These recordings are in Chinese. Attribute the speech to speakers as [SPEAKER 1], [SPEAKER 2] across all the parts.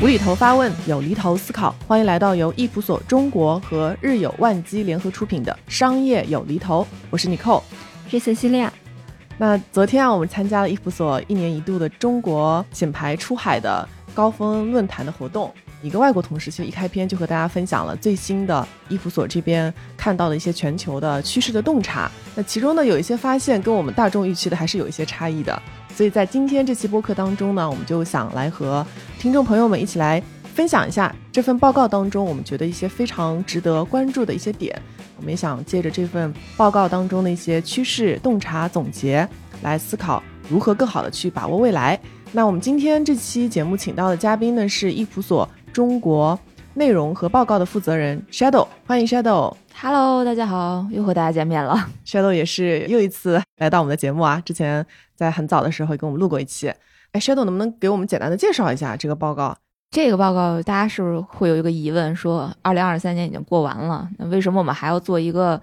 [SPEAKER 1] 无厘头发问，有厘头思考，欢迎来到由易普所中国和日有万机联合出品的《商业有厘头》，我是 Nicole，
[SPEAKER 2] 是 Cecilia。
[SPEAKER 1] 那昨天啊，我们参加了易普所一年一度的中国品牌出海的高峰论坛的活动。一个外国同事其实一开篇就和大家分享了最新的易普所这边看到的一些全球的趋势的洞察。那其中呢，有一些发现跟我们大众预期的还是有一些差异的。所以在今天这期播客当中呢，我们就想来和听众朋友们一起来分享一下这份报告当中我们觉得一些非常值得关注的一些点。我们也想借着这份报告当中的一些趋势洞察总结，来思考如何更好的去把握未来。那我们今天这期节目请到的嘉宾呢是易普所中国内容和报告的负责人 Shadow，欢迎 Shadow。
[SPEAKER 2] Hello，大家好，又和大家见面了。
[SPEAKER 1] Shadow 也是又一次来到我们的节目啊，之前在很早的时候也跟我们录过一期。哎，Shadow 能不能给我们简单的介绍一下这个报告？
[SPEAKER 2] 这个报告大家是不是会有一个疑问，说二零二三年已经过完了，那为什么我们还要做一个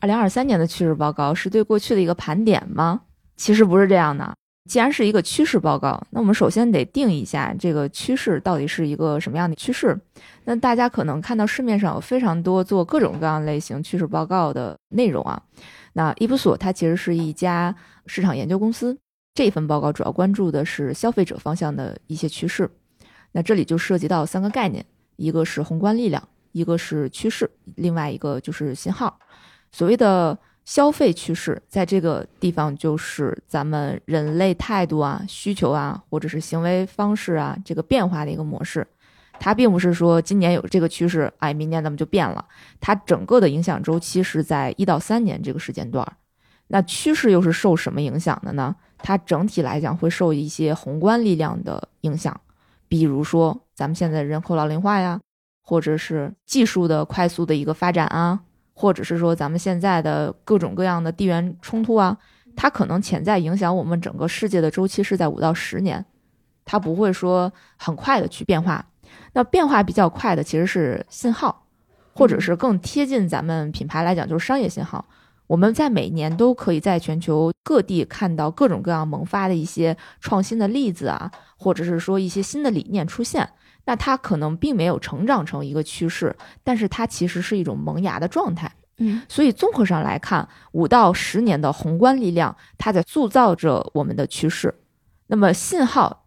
[SPEAKER 2] 二零二三年的趋势报告？是对过去的一个盘点吗？其实不是这样的。既然是一个趋势报告，那我们首先得定一下这个趋势到底是一个什么样的趋势。那大家可能看到市面上有非常多做各种各样类型趋势报告的内容啊。那伊普索它其实是一家市场研究公司，这份报告主要关注的是消费者方向的一些趋势。那这里就涉及到三个概念，一个是宏观力量，一个是趋势，另外一个就是信号。所谓的消费趋势，在这个地方就是咱们人类态度啊、需求啊，或者是行为方式啊这个变化的一个模式。它并不是说今年有这个趋势，哎，明年咱们就变了。它整个的影响周期是在一到三年这个时间段。那趋势又是受什么影响的呢？它整体来讲会受一些宏观力量的影响。比如说，咱们现在人口老龄化呀，或者是技术的快速的一个发展啊，或者是说咱们现在的各种各样的地缘冲突啊，它可能潜在影响我们整个世界的周期是在五到十年，它不会说很快的去变化。那变化比较快的其实是信号，或者是更贴近咱们品牌来讲就是商业信号。我们在每年都可以在全球各地看到各种各样萌发的一些创新的例子啊，或者是说一些新的理念出现。那它可能并没有成长成一个趋势，但是它其实是一种萌芽的状态。
[SPEAKER 1] 嗯，
[SPEAKER 2] 所以综合上来看，五到十年的宏观力量，它在塑造着我们的趋势。那么信号，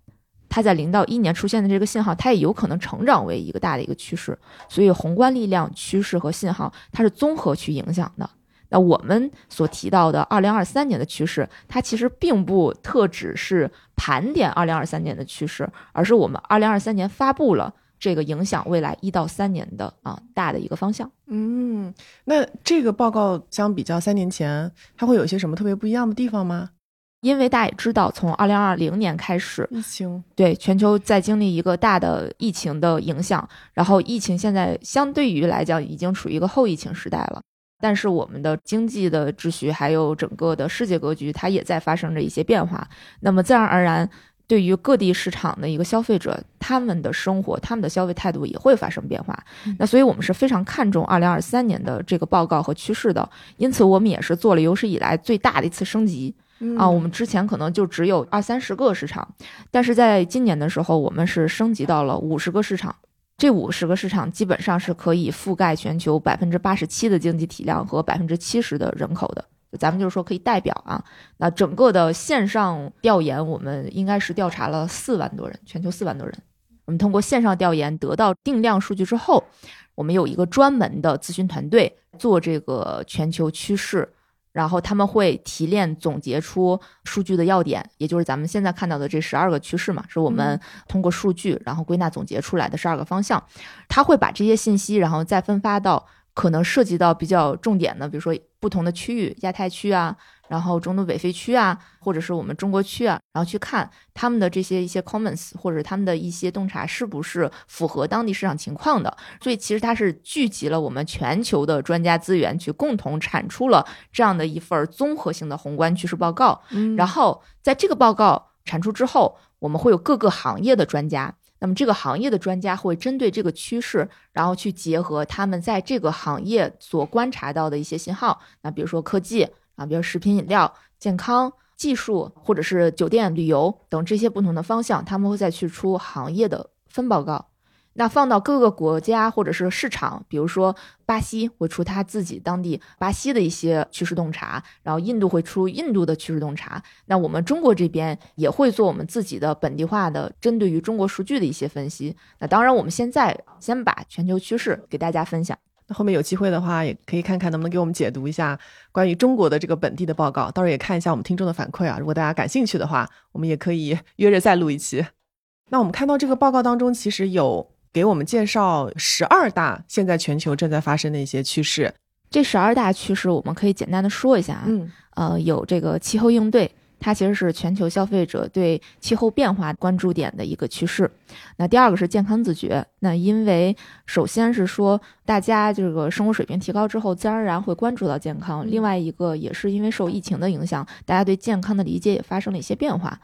[SPEAKER 2] 它在零到一年出现的这个信号，它也有可能成长为一个大的一个趋势。所以宏观力量、趋势和信号，它是综合去影响的。那我们所提到的二零二三年的趋势，它其实并不特指是盘点二零二三年的趋势，而是我们二零二三年发布了这个影响未来一到三年的啊大的一个方向。
[SPEAKER 1] 嗯，那这个报告相比较三年前，它会有一些什么特别不一样的地方吗？
[SPEAKER 2] 因为大家也知道，从二零二零年开始，
[SPEAKER 1] 疫情
[SPEAKER 2] 对全球在经历一个大的疫情的影响，然后疫情现在相对于来讲已经处于一个后疫情时代了。但是我们的经济的秩序，还有整个的世界格局，它也在发生着一些变化。那么自然而然，对于各地市场的一个消费者，他们的生活、他们的消费态度也会发生变化。那所以我们是非常看重二零二三年的这个报告和趋势的。因此，我们也是做了有史以来最大的一次升级啊！我们之前可能就只有二三十个市场，但是在今年的时候，我们是升级到了五十个市场。这五十个市场基本上是可以覆盖全球百分之八十七的经济体量和百分之七十的人口的，咱们就是说可以代表啊。那整个的线上调研，我们应该是调查了四万多人，全球四万多人。我们通过线上调研得到定量数据之后，我们有一个专门的咨询团队做这个全球趋势。然后他们会提炼总结出数据的要点，也就是咱们现在看到的这十二个趋势嘛，是我们通过数据然后归纳总结出来的十二个方向。他会把这些信息，然后再分发到可能涉及到比较重点的，比如说不同的区域，亚太区啊，然后中东北非区啊，或者是我们中国区啊，然后去看他们的这些一些 comments 或者他们的一些洞察是不是符合当地市场情况的。所以其实它是聚集了我们全球的专家资源，去共同产出了这样的一份综合性的宏观趋势报告。
[SPEAKER 1] 嗯
[SPEAKER 2] 然后在这个报告产出之后，我们会有各个行业的专家。那么这个行业的专家会针对这个趋势，然后去结合他们在这个行业所观察到的一些信号，那比如说科技啊，比如食品饮料、健康、技术，或者是酒店、旅游等这些不同的方向，他们会再去出行业的分报告。那放到各个国家或者是市场，比如说巴西会出他自己当地巴西的一些趋势洞察，然后印度会出印度的趋势洞察。那我们中国这边也会做我们自己的本地化的针对于中国数据的一些分析。那当然，我们现在先把全球趋势给大家分享。
[SPEAKER 1] 那后面有机会的话，也可以看看能不能给我们解读一下关于中国的这个本地的报告。到时候也看一下我们听众的反馈啊。如果大家感兴趣的话，我们也可以约着再录一期。那我们看到这个报告当中，其实有。给我们介绍十二大现在全球正在发生的一些趋势。
[SPEAKER 2] 这十二大趋势我们可以简单的说一下啊。嗯。呃，有这个气候应对，它其实是全球消费者对气候变化关注点的一个趋势。那第二个是健康自觉。那因为首先是说大家这个生活水平提高之后，自然而然会关注到健康。另外一个也是因为受疫情的影响，大家对健康的理解也发生了一些变化。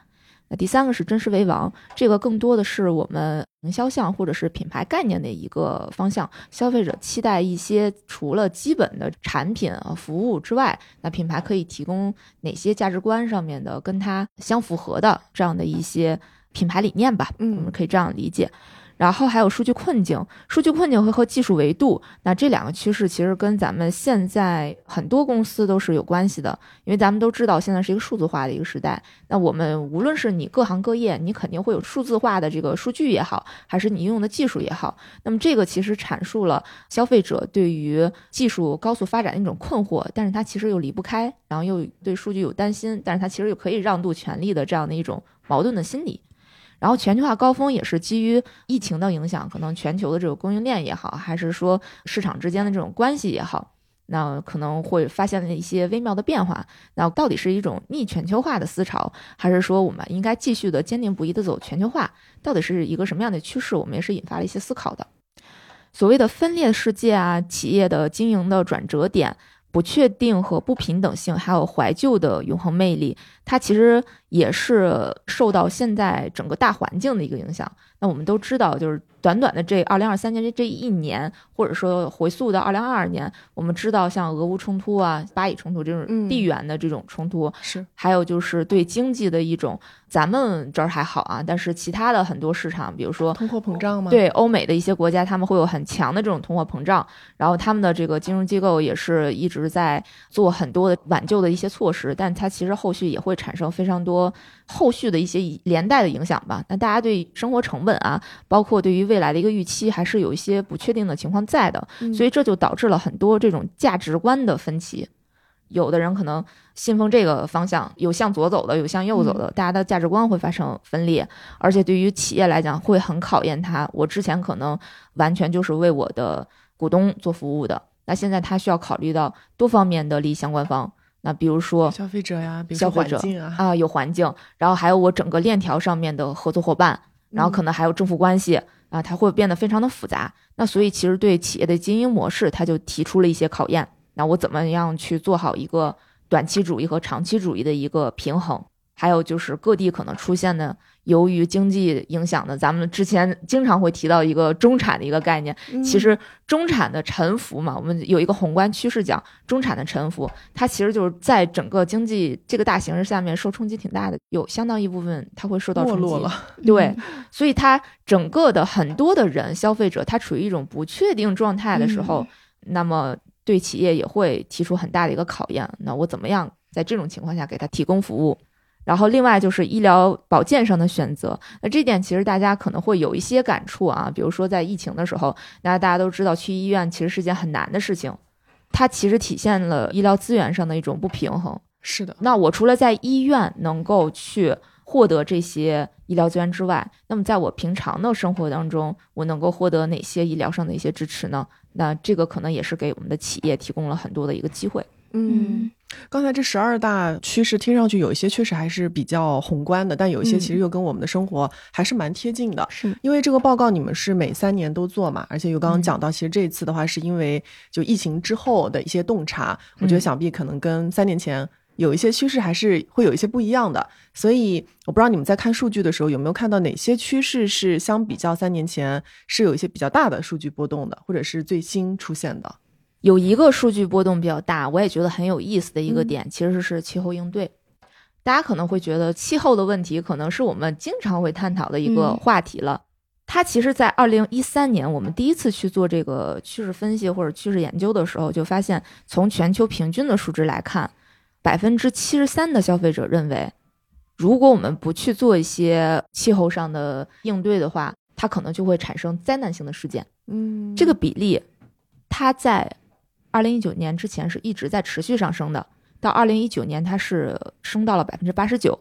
[SPEAKER 2] 那第三个是真实为王，这个更多的是我们营销项或者是品牌概念的一个方向。消费者期待一些除了基本的产品啊服务之外，那品牌可以提供哪些价值观上面的跟它相符合的这样的一些品牌理念吧？嗯，我们可以这样理解。然后还有数据困境，数据困境会和技术维度，那这两个趋势其实跟咱们现在很多公司都是有关系的，因为咱们都知道现在是一个数字化的一个时代。那我们无论是你各行各业，你肯定会有数字化的这个数据也好，还是你用的技术也好，那么这个其实阐述了消费者对于技术高速发展的一种困惑，但是他其实又离不开，然后又对数据有担心，但是他其实又可以让渡权利的这样的一种矛盾的心理。然后全球化高峰也是基于疫情的影响，可能全球的这个供应链也好，还是说市场之间的这种关系也好，那可能会发现了一些微妙的变化。那到底是一种逆全球化的思潮，还是说我们应该继续的坚定不移的走全球化？到底是一个什么样的趋势？我们也是引发了一些思考的。所谓的分裂世界啊，企业的经营的转折点。不确定和不平等性，还有怀旧的永恒魅力，它其实也是受到现在整个大环境的一个影响。那我们都知道，就是短短的这二零二三年这这一年，或者说回溯到二零二二年，我们知道像俄乌冲突啊、巴以冲突这种地缘的这种冲突，
[SPEAKER 1] 是
[SPEAKER 2] 还有就是对经济的一种，咱们这儿还好啊，但是其他的很多市场，比如说
[SPEAKER 1] 通货膨胀吗？
[SPEAKER 2] 对，欧美的一些国家，他们会有很强的这种通货膨胀，然后他们的这个金融机构也是一直在做很多的挽救的一些措施，但它其实后续也会产生非常多。后续的一些连带的影响吧。那大家对生活成本啊，包括对于未来的一个预期，还是有一些不确定的情况在的。所以这就导致了很多这种价值观的分歧。有的人可能信奉这个方向，有向左走的，有向右走的，大家的价值观会发生分裂。而且对于企业来讲，会很考验他。我之前可能完全就是为我的股东做服务的，那现在他需要考虑到多方面的利益相关方。那比如说
[SPEAKER 1] 消费者呀，
[SPEAKER 2] 消费者啊，有环境，然后还有我整个链条上面的合作伙伴，然后可能还有政府关系啊，它会变得非常的复杂。那所以其实对企业的经营模式，它就提出了一些考验。那我怎么样去做好一个短期主义和长期主义的一个平衡？还有就是各地可能出现的。由于经济影响的，咱们之前经常会提到一个中产的一个概念。其实中产的沉浮嘛，我们有一个宏观趋势讲中产的沉浮，它其实就是在整个经济这个大形势下面受冲击挺大的，有相当一部分它会受到冲击。对，所以它整个的很多的人消费者，他处于一种不确定状态的时候，那么对企业也会提出很大的一个考验。那我怎么样在这种情况下给他提供服务？然后，另外就是医疗保健上的选择。那这点其实大家可能会有一些感触啊。比如说在疫情的时候，那大家都知道去医院其实是件很难的事情，它其实体现了医疗资源上的一种不平衡。
[SPEAKER 1] 是的。
[SPEAKER 2] 那我除了在医院能够去获得这些医疗资源之外，那么在我平常的生活当中，我能够获得哪些医疗上的一些支持呢？那这个可能也是给我们的企业提供了很多的一个机会。
[SPEAKER 1] 嗯，刚才这十二大趋势听上去有一些确实还是比较宏观的，但有一些其实又跟我们的生活还是蛮贴近的。
[SPEAKER 2] 是
[SPEAKER 1] 因为这个报告你们是每三年都做嘛，而且有刚刚讲到，其实这一次的话是因为就疫情之后的一些洞察，我觉得想必可能跟三年前有一些趋势还是会有一些不一样的。所以我不知道你们在看数据的时候有没有看到哪些趋势是相比较三年前是有一些比较大的数据波动的，或者是最新出现的。
[SPEAKER 2] 有一个数据波动比较大，我也觉得很有意思的一个点，其实是气候应对。大家可能会觉得气候的问题可能是我们经常会探讨的一个话题了。它其实，在二零一三年，我们第一次去做这个趋势分析或者趋势研究的时候，就发现，从全球平均的数值来看，百分之七十三的消费者认为，如果我们不去做一些气候上的应对的话，它可能就会产生灾难性的事件。
[SPEAKER 1] 嗯，
[SPEAKER 2] 这个比例，它在二零一九年之前是一直在持续上升的，到二零一九年它是升到了百分之八十九。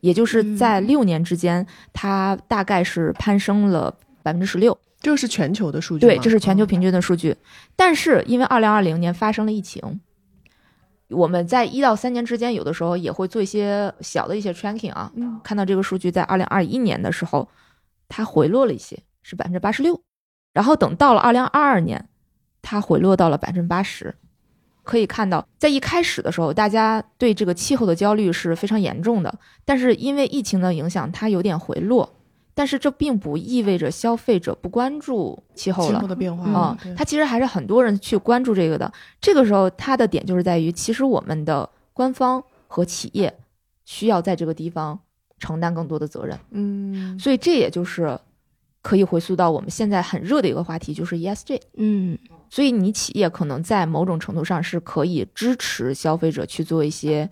[SPEAKER 2] 也就是在六年之间，它大概是攀升了百分之十六。
[SPEAKER 1] 这个是全球的数据。
[SPEAKER 2] 对，这是全球平均的数据。但是因为二零二零年发生了疫情，我们在一到三年之间，有的时候也会做一些小的一些 tracking 啊。
[SPEAKER 1] 嗯。
[SPEAKER 2] 看到这个数据在二零二一年的时候，它回落了一些，是百分之八十六。然后等到了二零二二年，它回落到了百分之八十。可以看到，在一开始的时候，大家对这个气候的焦虑是非常严重的。但是因为疫情的影响，它有点回落。但是这并不意味着消费者不关注气候了。气
[SPEAKER 1] 候的变化
[SPEAKER 2] 啊，它其实还是很多人去关注这个的。这个时候，它的点就是在于，其实我们的官方和企业需要在这个地方承担更多的责任。
[SPEAKER 1] 嗯，
[SPEAKER 2] 所以这也就是可以回溯到我们现在很热的一个话题，就是 ESG。
[SPEAKER 3] 嗯。
[SPEAKER 2] 所以，你企业可能在某种程度上是可以支持消费者去做一些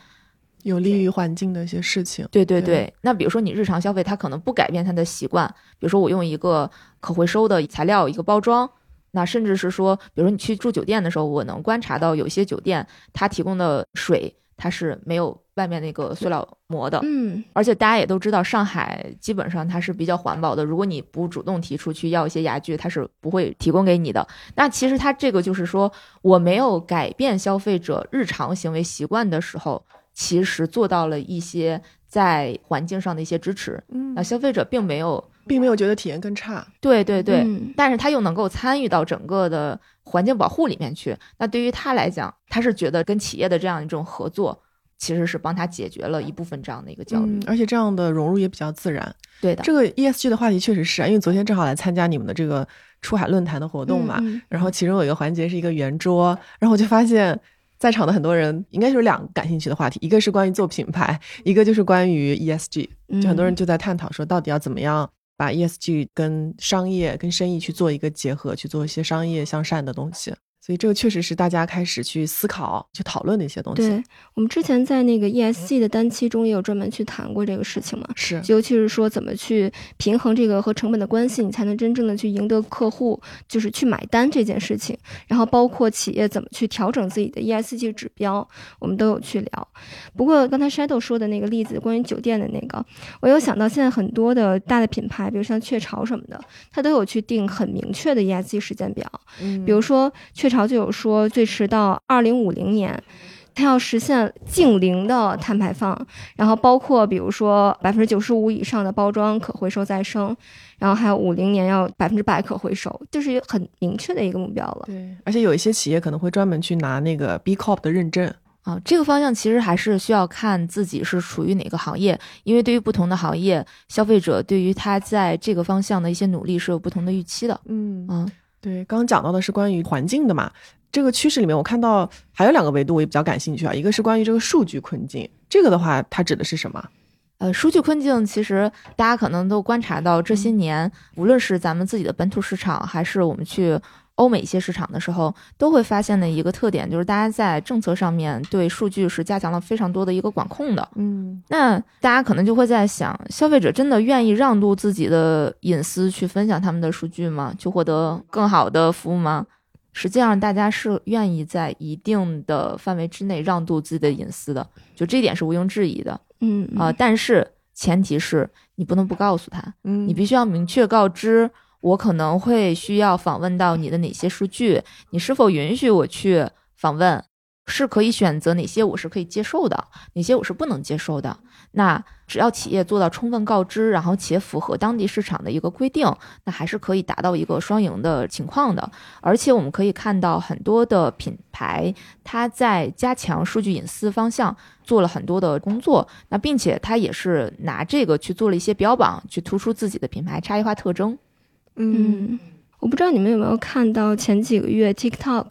[SPEAKER 1] 有利于环境的一些事情。
[SPEAKER 2] 对对对。那比如说，你日常消费，它可能不改变它的习惯。比如说，我用一个可回收的材料一个包装，那甚至是说，比如说你去住酒店的时候，我能观察到有些酒店它提供的水。它是没有外面那个塑料膜的，
[SPEAKER 3] 嗯，
[SPEAKER 2] 而且大家也都知道，上海基本上它是比较环保的。如果你不主动提出去要一些牙具，它是不会提供给你的。那其实它这个就是说，我没有改变消费者日常行为习惯的时候，其实做到了一些在环境上的一些支持。
[SPEAKER 1] 嗯，
[SPEAKER 2] 那消费者并没有，
[SPEAKER 1] 并没有觉得体验更差。
[SPEAKER 2] 对对对，但是他又能够参与到整个的。环境保护里面去，那对于他来讲，他是觉得跟企业的这样一种合作，其实是帮他解决了一部分这样的一个焦虑，
[SPEAKER 1] 而且这样的融入也比较自然。
[SPEAKER 2] 对的，
[SPEAKER 1] 这个 ESG 的话题确实是啊，因为昨天正好来参加你们的这个出海论坛的活动嘛，然后其中有一个环节是一个圆桌，然后我就发现，在场的很多人应该是有两个感兴趣的话题，一个是关于做品牌，一个就是关于 ESG，就很多人就在探讨说，到底要怎么样。把 ESG 跟商业、跟生意去做一个结合，去做一些商业向善的东西。所以这个确实是大家开始去思考、去讨论的一些东西。
[SPEAKER 3] 对我们之前在那个 ESG 的单期中也有专门去谈过这个事情嘛？
[SPEAKER 1] 是，
[SPEAKER 3] 尤其是说怎么去平衡这个和成本的关系，你才能真正的去赢得客户，就是去买单这件事情。然后包括企业怎么去调整自己的 ESG 指标，我们都有去聊。不过刚才 Shadow 说的那个例子，关于酒店的那个，我有想到现在很多的大的品牌，比如像雀巢什么的，它都有去定很明确的 ESG 时间表。
[SPEAKER 1] 嗯，
[SPEAKER 3] 比如说雀巢。就有说，最迟到二零五零年，它要实现净零的碳排放，然后包括比如说百分之九十五以上的包装可回收再生，然后还有五零年要百分之百可回收，就是很明确的一个目标了。
[SPEAKER 1] 对，而且有一些企业可能会专门去拿那个 B Corp 的认证
[SPEAKER 2] 啊。这个方向其实还是需要看自己是属于哪个行业，因为对于不同的行业，消费者对于他在这个方向的一些努力是有不同的预期的。
[SPEAKER 1] 嗯
[SPEAKER 2] 啊。
[SPEAKER 1] 对，刚刚讲到的是关于环境的嘛，这个趋势里面我看到还有两个维度我也比较感兴趣啊，一个是关于这个数据困境，这个的话它指的是什么？
[SPEAKER 2] 呃，数据困境其实大家可能都观察到这些年，无论是咱们自己的本土市场，还是我们去。欧美一些市场的时候，都会发现的一个特点，就是大家在政策上面对数据是加强了非常多的一个管控的。
[SPEAKER 1] 嗯，
[SPEAKER 2] 那大家可能就会在想，消费者真的愿意让渡自己的隐私去分享他们的数据吗？去获得更好的服务吗？实际上，大家是愿意在一定的范围之内让渡自己的隐私的，就这一点是毋庸置疑的。
[SPEAKER 3] 嗯
[SPEAKER 2] 啊，但是前提是你不能不告诉他，
[SPEAKER 1] 嗯，
[SPEAKER 2] 你必须要明确告知。我可能会需要访问到你的哪些数据？你是否允许我去访问？是可以选择哪些我是可以接受的，哪些我是不能接受的。那只要企业做到充分告知，然后且符合当地市场的一个规定，那还是可以达到一个双赢的情况的。而且我们可以看到很多的品牌，它在加强数据隐私方向做了很多的工作，那并且它也是拿这个去做了一些标榜，去突出自己的品牌差异化特征。
[SPEAKER 3] 嗯，我不知道你们有没有看到前几个月 TikTok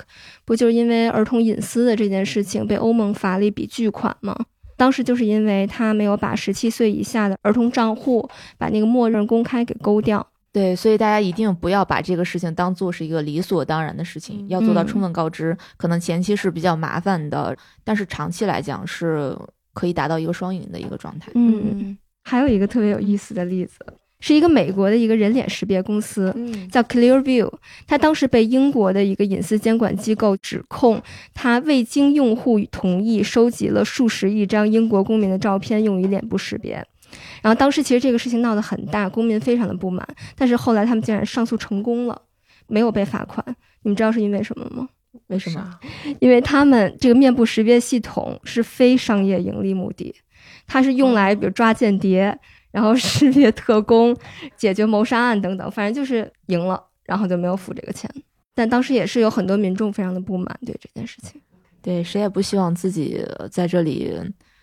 [SPEAKER 3] 不就是因为儿童隐私的这件事情被欧盟罚了一笔巨款吗？当时就是因为他没有把十七岁以下的儿童账户把那个默认公开给勾掉。
[SPEAKER 2] 对，所以大家一定不要把这个事情当做是一个理所当然的事情，要做到充分告知。可能前期是比较麻烦的，但是长期来讲是可以达到一个双赢的一个状态。
[SPEAKER 3] 嗯，还有一个特别有意思的例子。是一个美国的一个人脸识别公司，叫 Clearview。他当时被英国的一个隐私监管机构指控，他未经用户同意收集了数十亿张英国公民的照片用于脸部识别。然后当时其实这个事情闹得很大，公民非常的不满。但是后来他们竟然上诉成功了，没有被罚款。你们知道是因为什么吗？
[SPEAKER 2] 为什么？
[SPEAKER 3] 因为他们这个面部识别系统是非商业盈利目的，它是用来比如抓间谍。然后识别特工、解决谋杀案等等，反正就是赢了，然后就没有付这个钱。但当时也是有很多民众非常的不满对这件事情。
[SPEAKER 2] 对，谁也不希望自己在这里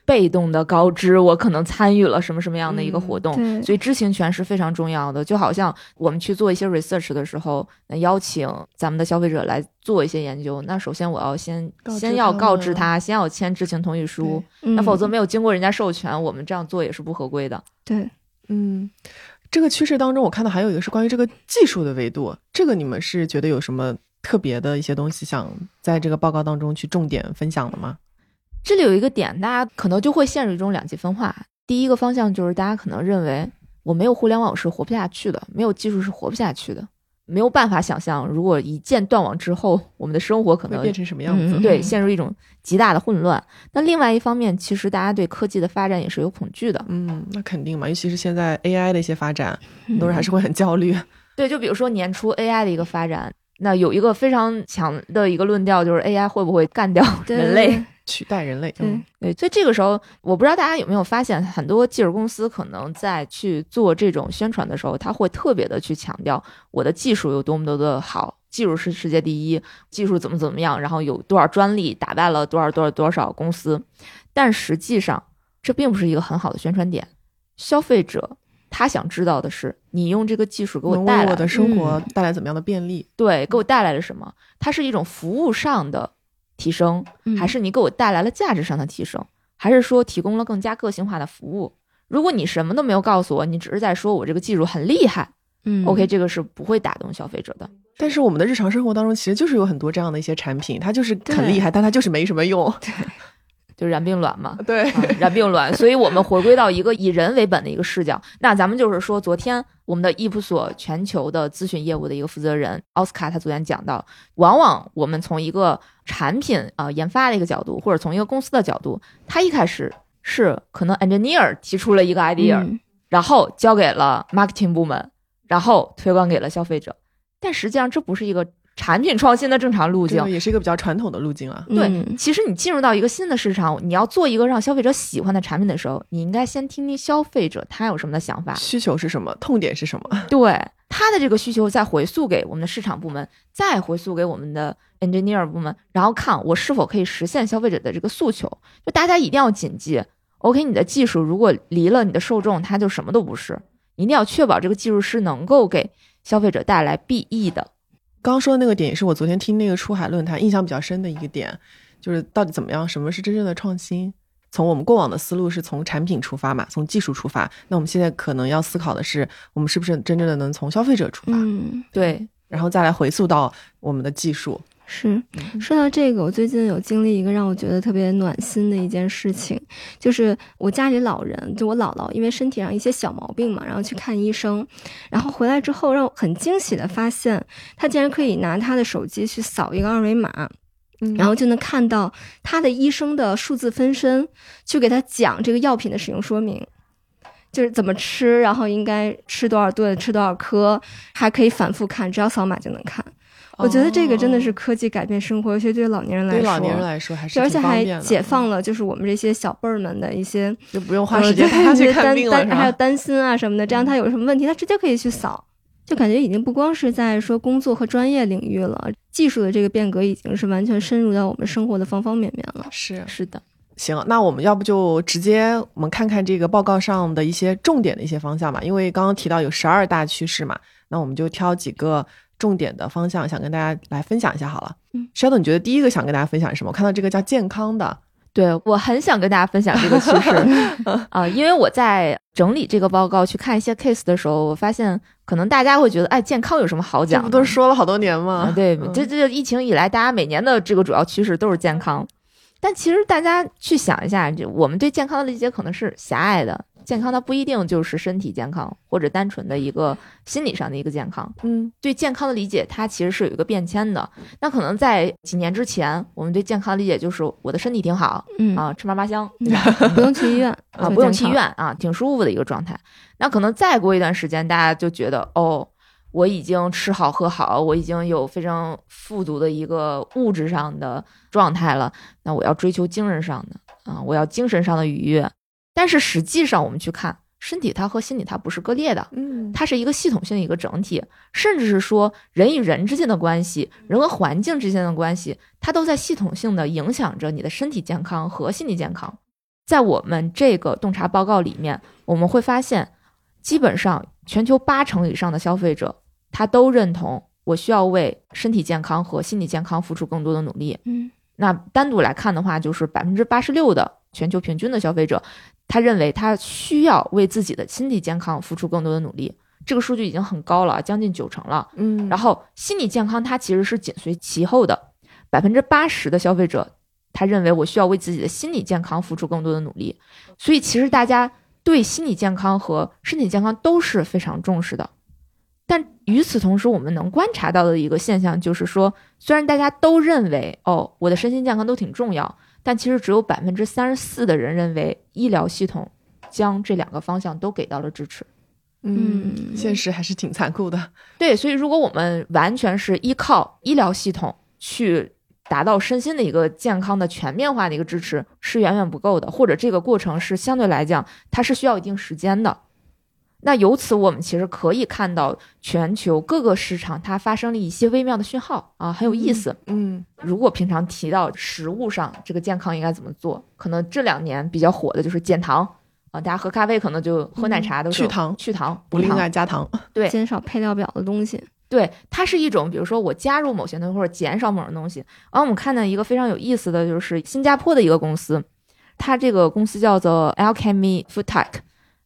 [SPEAKER 2] 被动的告知我可能参与了什么什么样的一个活动。所以知情权是非常重要的。就好像我们去做一些 research 的时候，那邀请咱们的消费者来做一些研究，那首先我要先先要告知他，先要签知情同意书。那否则没有经过人家授权，我们这样做也是不合规的。
[SPEAKER 3] 对，
[SPEAKER 1] 嗯，这个趋势当中，我看到还有一个是关于这个技术的维度，这个你们是觉得有什么特别的一些东西想在这个报告当中去重点分享的吗？
[SPEAKER 2] 这里有一个点，大家可能就会陷入一种两极分化。第一个方向就是大家可能认为我没有互联网是活不下去的，没有技术是活不下去的。没有办法想象，如果一键断网之后，我们的生活可能
[SPEAKER 1] 变成什么样子？
[SPEAKER 2] 对，陷入一种极大的混乱。那另外一方面，其实大家对科技的发展也是有恐惧的。
[SPEAKER 1] 嗯，那肯定嘛，尤其是现在 AI 的一些发展，很多人还是会很焦虑。
[SPEAKER 2] 对，就比如说年初 AI 的一个发展，那有一个非常强的一个论调，就是 AI 会不会干掉人类？
[SPEAKER 1] 取代人类，
[SPEAKER 3] 嗯
[SPEAKER 2] 对，所以这个时候，我不知道大家有没有发现，很多技术公司可能在去做这种宣传的时候，他会特别的去强调我的技术有多么多的好，技术是世界第一，技术怎么怎么样，然后有多少专利，打败了多少多少多少公司，但实际上这并不是一个很好的宣传点。消费者他想知道的是，你用这个技术给我带来
[SPEAKER 1] 我的生活带来怎么样的便利？
[SPEAKER 2] 对，给我带来了什么？它是一种服务上的。提升，还是你给我带来了价值上的提升，还是说提供了更加个性化的服务？如果你什么都没有告诉我，你只是在说我这个技术很厉害，
[SPEAKER 3] 嗯
[SPEAKER 2] ，OK，这个是不会打动消费者的。
[SPEAKER 1] 但是我们的日常生活当中，其实就是有很多这样的一些产品，它就是很厉害，但它就是没什么用。
[SPEAKER 2] 就染病卵嘛，
[SPEAKER 1] 对，
[SPEAKER 2] 染病卵，所以我们回归到一个以人为本的一个视角。那咱们就是说，昨天我们的易普索全球的咨询业务的一个负责人奥斯卡，他昨天讲到，往往我们从一个产品啊研发的一个角度，或者从一个公司的角度，他一开始是可能 engineer 提出了一个 idea，然后交给了 marketing 部门，然后推广给了消费者，但实际上这不是一个。产品创新的正常路径
[SPEAKER 1] 也是一个比较传统的路径啊。
[SPEAKER 2] 对，其实你进入到一个新的市场，你要做一个让消费者喜欢的产品的时候，你应该先听听消费者他有什么的想法、
[SPEAKER 1] 需求是什么、痛点是什么。
[SPEAKER 2] 对他的这个需求，再回溯给我们的市场部门，再回溯给我们的 engineer 部门，然后看我是否可以实现消费者的这个诉求。就大家一定要谨记，OK，你的技术如果离了你的受众，它就什么都不是。一定要确保这个技术是能够给消费者带来裨益的。
[SPEAKER 1] 刚刚说的那个点也是我昨天听那个出海论坛印象比较深的一个点，就是到底怎么样，什么是真正的创新？从我们过往的思路是从产品出发嘛，从技术出发，那我们现在可能要思考的是，我们是不是真正的能从消费者出发？
[SPEAKER 3] 嗯，
[SPEAKER 2] 对，
[SPEAKER 1] 然后再来回溯到我们的技术。
[SPEAKER 3] 是，说到这个，我最近有经历一个让我觉得特别暖心的一件事情，就是我家里老人，就我姥姥，因为身体上一些小毛病嘛，然后去看医生，然后回来之后，让我很惊喜的发现，他竟然可以拿他的手机去扫一个二维码，然后就能看到他的医生的数字分身，去给他讲这个药品的使用说明，就是怎么吃，然后应该吃多少顿，吃多少颗，还可以反复看，只要扫码就能看。我觉得这个真的是
[SPEAKER 1] 哦
[SPEAKER 3] 科技改变生活，尤其对老年人来说，
[SPEAKER 1] 对老年人来说还是
[SPEAKER 3] 对，而且还解放了就是我们这些小辈儿们的一些
[SPEAKER 1] 就不用花
[SPEAKER 3] 呃
[SPEAKER 1] 时间他
[SPEAKER 3] 担
[SPEAKER 1] 看病了，是
[SPEAKER 3] 担还有？担心啊什么的，这样他有什么问题，他直接可以去扫。就感觉已经不光是在说工作和专业领域了，技术的这个变革已经是完全深入到我们生活的方方面面了。
[SPEAKER 1] 是
[SPEAKER 2] 是的，
[SPEAKER 1] 行，那我们要不就直接我们看看这个报告上的一些重点的一些方向吧？因为刚刚提到有十二大趋势嘛，那我们就挑几个重点的方向，想跟大家来分享一下好了。
[SPEAKER 3] 嗯
[SPEAKER 1] Sheldon，你觉得第一个想跟大家分享是什么？我看到这个叫健康的，
[SPEAKER 2] 对我很想跟大家分享这个趋势啊、因为我在整理这个报告去看一些 case 的时候，我发现可能大家会觉得，哎，健康有什么好
[SPEAKER 1] 这不
[SPEAKER 2] 讲的？
[SPEAKER 1] 都说了好多年吗？
[SPEAKER 2] 啊，对，
[SPEAKER 1] 嗯
[SPEAKER 2] 这这疫情以来，大家每年的这个主要趋势都是健康，但其实大家去想一下，就我们对健康的理解可能是狭隘的。健康它不一定就是身体健康，或者单纯的一个心理上的一个健康。
[SPEAKER 1] 嗯
[SPEAKER 2] 对健康的理解，它其实是有一个变迁的。那可能在几年之前，我们对健康的理解就是我的身体挺好
[SPEAKER 3] 嗯
[SPEAKER 2] 啊，吃嘛嘛香，
[SPEAKER 3] 嗯不用去医院
[SPEAKER 2] 啊，不用去医院啊，挺舒服的一个状态。那可能再过一段时间，大家就觉得哦，我已经吃好喝好，我已经有非常富足的一个物质上的状态了。那我要追求精神上的啊，我要精神上的愉悦。但是实际上，我们去看身体，它和心理它不是割裂的，
[SPEAKER 1] 嗯，
[SPEAKER 2] 它是一个系统性的一个整体，甚至是说人与人之间的关系，人和环境之间的关系，它都在系统性的影响着你的身体健康和心理健康。在我们这个洞察报告里面，我们会发现，基本上全球八成以上的消费者，他都认同我需要为身体健康和心理健康付出更多的努力。
[SPEAKER 3] 嗯
[SPEAKER 2] 那单独来看的话，就是百分之八十六的全球平均的消费者，他认为他需要为自己的心理健康付出更多的努力。这个数据已经很高了，将近九成了。
[SPEAKER 1] 嗯，
[SPEAKER 2] 然后心理健康它其实是紧随其后的，百分之八十的消费者他认为我需要为自己的心理健康付出更多的努力。所以其实大家对心理健康和身体健康都是非常重视的。但与此同时，我们能观察到的一个现象就是说，虽然大家都认为哦，我的身心健康都挺重要，但其实只有百分之三十四的人认为医疗系统将这两个方向都给到了支持。
[SPEAKER 1] 嗯，
[SPEAKER 3] 嗯
[SPEAKER 1] 现实还是挺残酷的。
[SPEAKER 2] 对，所以如果我们完全是依靠医疗系统去达到身心的一个健康的全面化的一个支持，是远远不够的，或者这个过程是相对来讲它是需要一定时间的。那由此我们其实可以看到全球各个市场它发生了一些微妙的讯号啊，很有意思。
[SPEAKER 1] 嗯
[SPEAKER 2] 如果平常提到食物上这个健康应该怎么做，可能这两年比较火的就是减糖啊，大家喝咖啡可能就喝奶茶都是
[SPEAKER 1] 去糖
[SPEAKER 2] 去糖
[SPEAKER 1] 不另外加糖。
[SPEAKER 2] 对
[SPEAKER 3] 减少配料表的东西。
[SPEAKER 2] 对，它是一种，比如说我加入某些东西或者减少某种东西。然后我们看到一个非常有意思的就是新加坡的一个公司，它这个公司叫做 Alchemy Food Tech，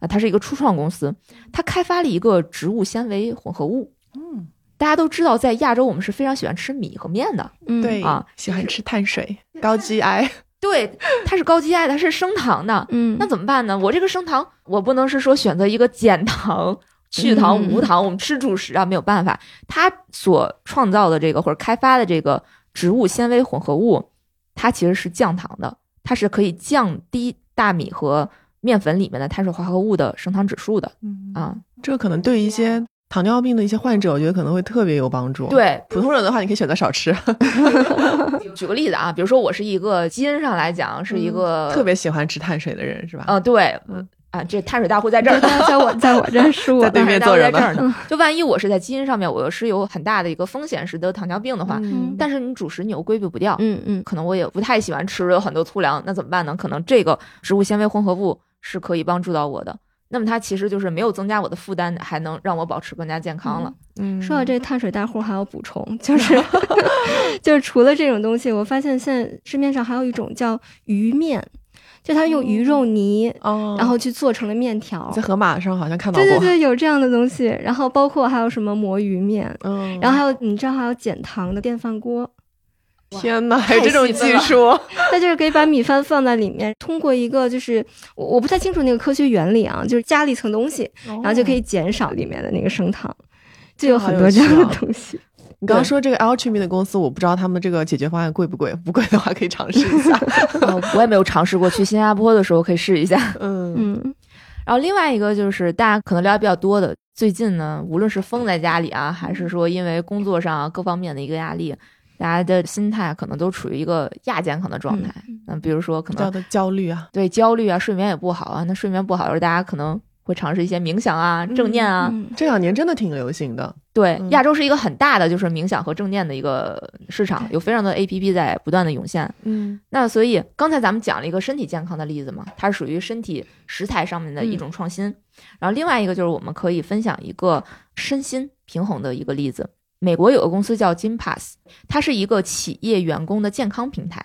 [SPEAKER 2] 啊，它是一个初创公司，它开发了一个植物纤维混合物。
[SPEAKER 1] 嗯，
[SPEAKER 2] 大家都知道，在亚洲我们是非常喜欢吃米和面的，
[SPEAKER 3] 嗯，
[SPEAKER 1] 对
[SPEAKER 2] 啊，
[SPEAKER 1] 喜欢吃碳水，高 GI。
[SPEAKER 2] 对，它是高 GI，它是升糖的。
[SPEAKER 3] 嗯，
[SPEAKER 2] 那怎么办呢？我这个升糖，我不能是说选择一个减糖、去糖、
[SPEAKER 3] 嗯
[SPEAKER 2] 无糖，我们吃主食啊，没有办法。它所创造的这个或者开发的这个植物纤维混合物，它其实是降糖的，它是可以降低大米和面粉里面的碳水化合物的升糖指数的
[SPEAKER 1] 嗯
[SPEAKER 2] 啊。
[SPEAKER 1] 这个可能对一些糖尿病的一些患者，我觉得可能会特别有帮助。，
[SPEAKER 2] 对，
[SPEAKER 1] 普通人的话，你可以选择少吃。
[SPEAKER 2] 举个例子啊，比如说我是一个基因上来讲是一个、
[SPEAKER 1] 嗯特别喜欢吃碳水的人，是吧？
[SPEAKER 2] 嗯，对，
[SPEAKER 1] 嗯
[SPEAKER 2] 啊，这碳水大户在这儿呢。
[SPEAKER 3] 在我在我这儿是我
[SPEAKER 1] 在对面坐着呢
[SPEAKER 2] 户在这儿呢。就万一我是在基因上面，我是有很大的一个风险是得糖尿病的话，
[SPEAKER 1] 嗯
[SPEAKER 2] 但是你主食你又规避不掉，
[SPEAKER 3] 嗯嗯
[SPEAKER 2] 可能我也不太喜欢吃很多粗粮，那怎么办呢？可能这个植物纤维混合物是可以帮助到我的。那么它其实就是没有增加我的负担，还能让我保持更加健康了。
[SPEAKER 1] 嗯
[SPEAKER 3] 说到这个碳水大户，还要补充，就是 就是除了这种东西，我发现现在市面上还有一种叫鱼面，就它用鱼肉泥，
[SPEAKER 1] 哦，
[SPEAKER 3] 然后去做成了面条
[SPEAKER 1] 在。河马上好像看到过。
[SPEAKER 3] 对对对，有这样的东西。然后包括还有什么魔芋面，
[SPEAKER 1] 嗯，
[SPEAKER 3] 然后还有你知道还有减糖的电饭锅，
[SPEAKER 1] 天哪，还有这种技术？
[SPEAKER 3] 它就是可以把米饭放在里面，通过一个就是我我不太清楚那个科学原理啊，就是加了一层东西，然后就可以减少里面的那个升糖，就有很多这样的东西。
[SPEAKER 1] 你刚刚说这个 Alchemy 的公司，我不知道他们这个解决方案贵不贵，不贵的话可以尝试一下。
[SPEAKER 2] 呃我也没有尝试过，去新加坡的时候可以试一下。
[SPEAKER 1] 嗯
[SPEAKER 3] 嗯
[SPEAKER 2] 然后另外一个就是大家可能了解比较多的，最近呢，无论是封在家里啊，还是说因为工作上各方面的一个压力，大家的心态可能都处于一个亚健康的状态。嗯，比如说可能
[SPEAKER 1] 焦虑啊，
[SPEAKER 2] 对焦虑啊，睡眠也不好啊。那睡眠不好的时候，大家可能会尝试一些冥想啊、正念啊。
[SPEAKER 3] 嗯
[SPEAKER 1] 这两年真的挺流行的。
[SPEAKER 2] 对，
[SPEAKER 1] 嗯
[SPEAKER 2] 亚洲是一个很大的就是冥想和正念的一个市场，有非常多的 A P P 在不断的涌现。
[SPEAKER 1] 嗯
[SPEAKER 2] 那所以刚才咱们讲了一个身体健康的例子嘛，它是属于身体食材上面的一种创新。然后另外一个就是我们可以分享一个身心平衡的一个例子。美国有个公司叫 GymPass，它是一个企业员工的健康平台。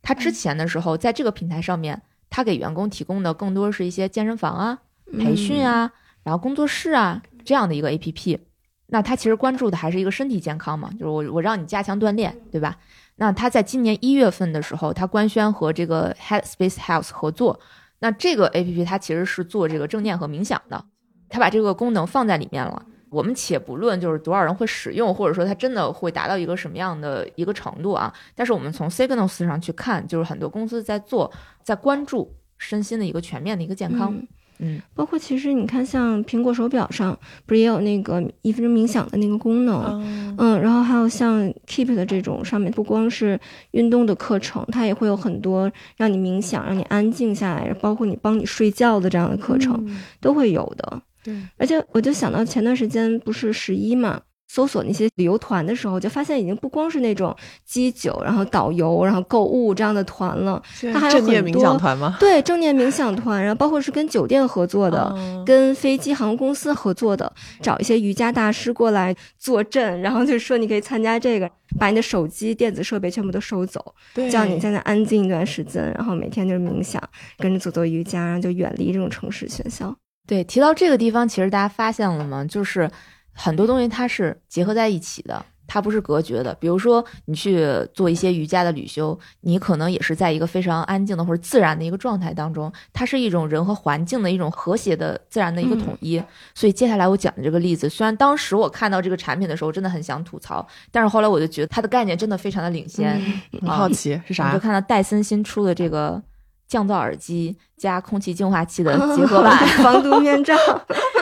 [SPEAKER 2] 它之前的时候在这个平台上面，它给员工提供的更多是一些健身房啊、培训啊，然后工作室啊这样的一个 APP。那它其实关注的还是一个身体健康嘛，就是我我让你加强锻炼，对吧？那它在今年一月份的时候，它官宣和这个 Headspace Health 合作。那这个 APP 它其实是做这个正念和冥想的，它把这个功能放在里面了。我们且不论就是多少人会使用，或者说它真的会达到一个什么样的一个程度啊，但是我们从 Signals 上去看，就是很多公司在做，在关注身心的一个全面的一个健康。
[SPEAKER 3] 嗯
[SPEAKER 2] 嗯
[SPEAKER 3] 包括其实你看，像苹果手表上不是也有那个一分钟冥想的那个功能？
[SPEAKER 1] 嗯
[SPEAKER 3] 嗯，然后还有像 Keep 的这种上面，不光是运动的课程，它也会有很多让你冥想、让你安静下来，包括你帮你睡觉的这样的课程、
[SPEAKER 1] 嗯
[SPEAKER 3] 都会有的。
[SPEAKER 1] 对，
[SPEAKER 3] 而且我就想到前段时间不是十一嘛，搜索那些旅游团的时候，就发现已经不光是那种机酒，然后导游，然后购物这样的团了，
[SPEAKER 1] 现
[SPEAKER 3] 它还有
[SPEAKER 1] 在正念冥
[SPEAKER 3] 很多
[SPEAKER 1] 想团吗？
[SPEAKER 3] 对，正念冥想团，然后包括是跟酒店合作的。
[SPEAKER 1] 嗯
[SPEAKER 3] 跟飞机航空公司合作的，找一些瑜伽大师过来坐镇，然后就说你可以参加这个，把你的手机、电子设备全部都收走，
[SPEAKER 1] 对
[SPEAKER 3] 叫你在那安静一段时间，然后每天就是冥想，跟着做做瑜伽，然后就远离这种城市喧嚣。
[SPEAKER 2] 对，提到这个地方，其实大家发现了吗？就是很多东西它是结合在一起的，它不是隔绝的。比如说，你去做一些瑜伽的旅修，你可能也是在一个非常安静的或者自然的一个状态当中，它是一种人和环境的一种和谐的自然的一个统一。所以接下来我讲的这个例子，虽然当时我看到这个产品的时候真的很想吐槽，但是后来我就觉得它的概念真的非常的领先。
[SPEAKER 1] 很好奇是
[SPEAKER 2] 你
[SPEAKER 1] 啥
[SPEAKER 2] 就？看到戴森新出的这个降噪耳机加空气净化器的结合版。
[SPEAKER 3] 防毒面罩，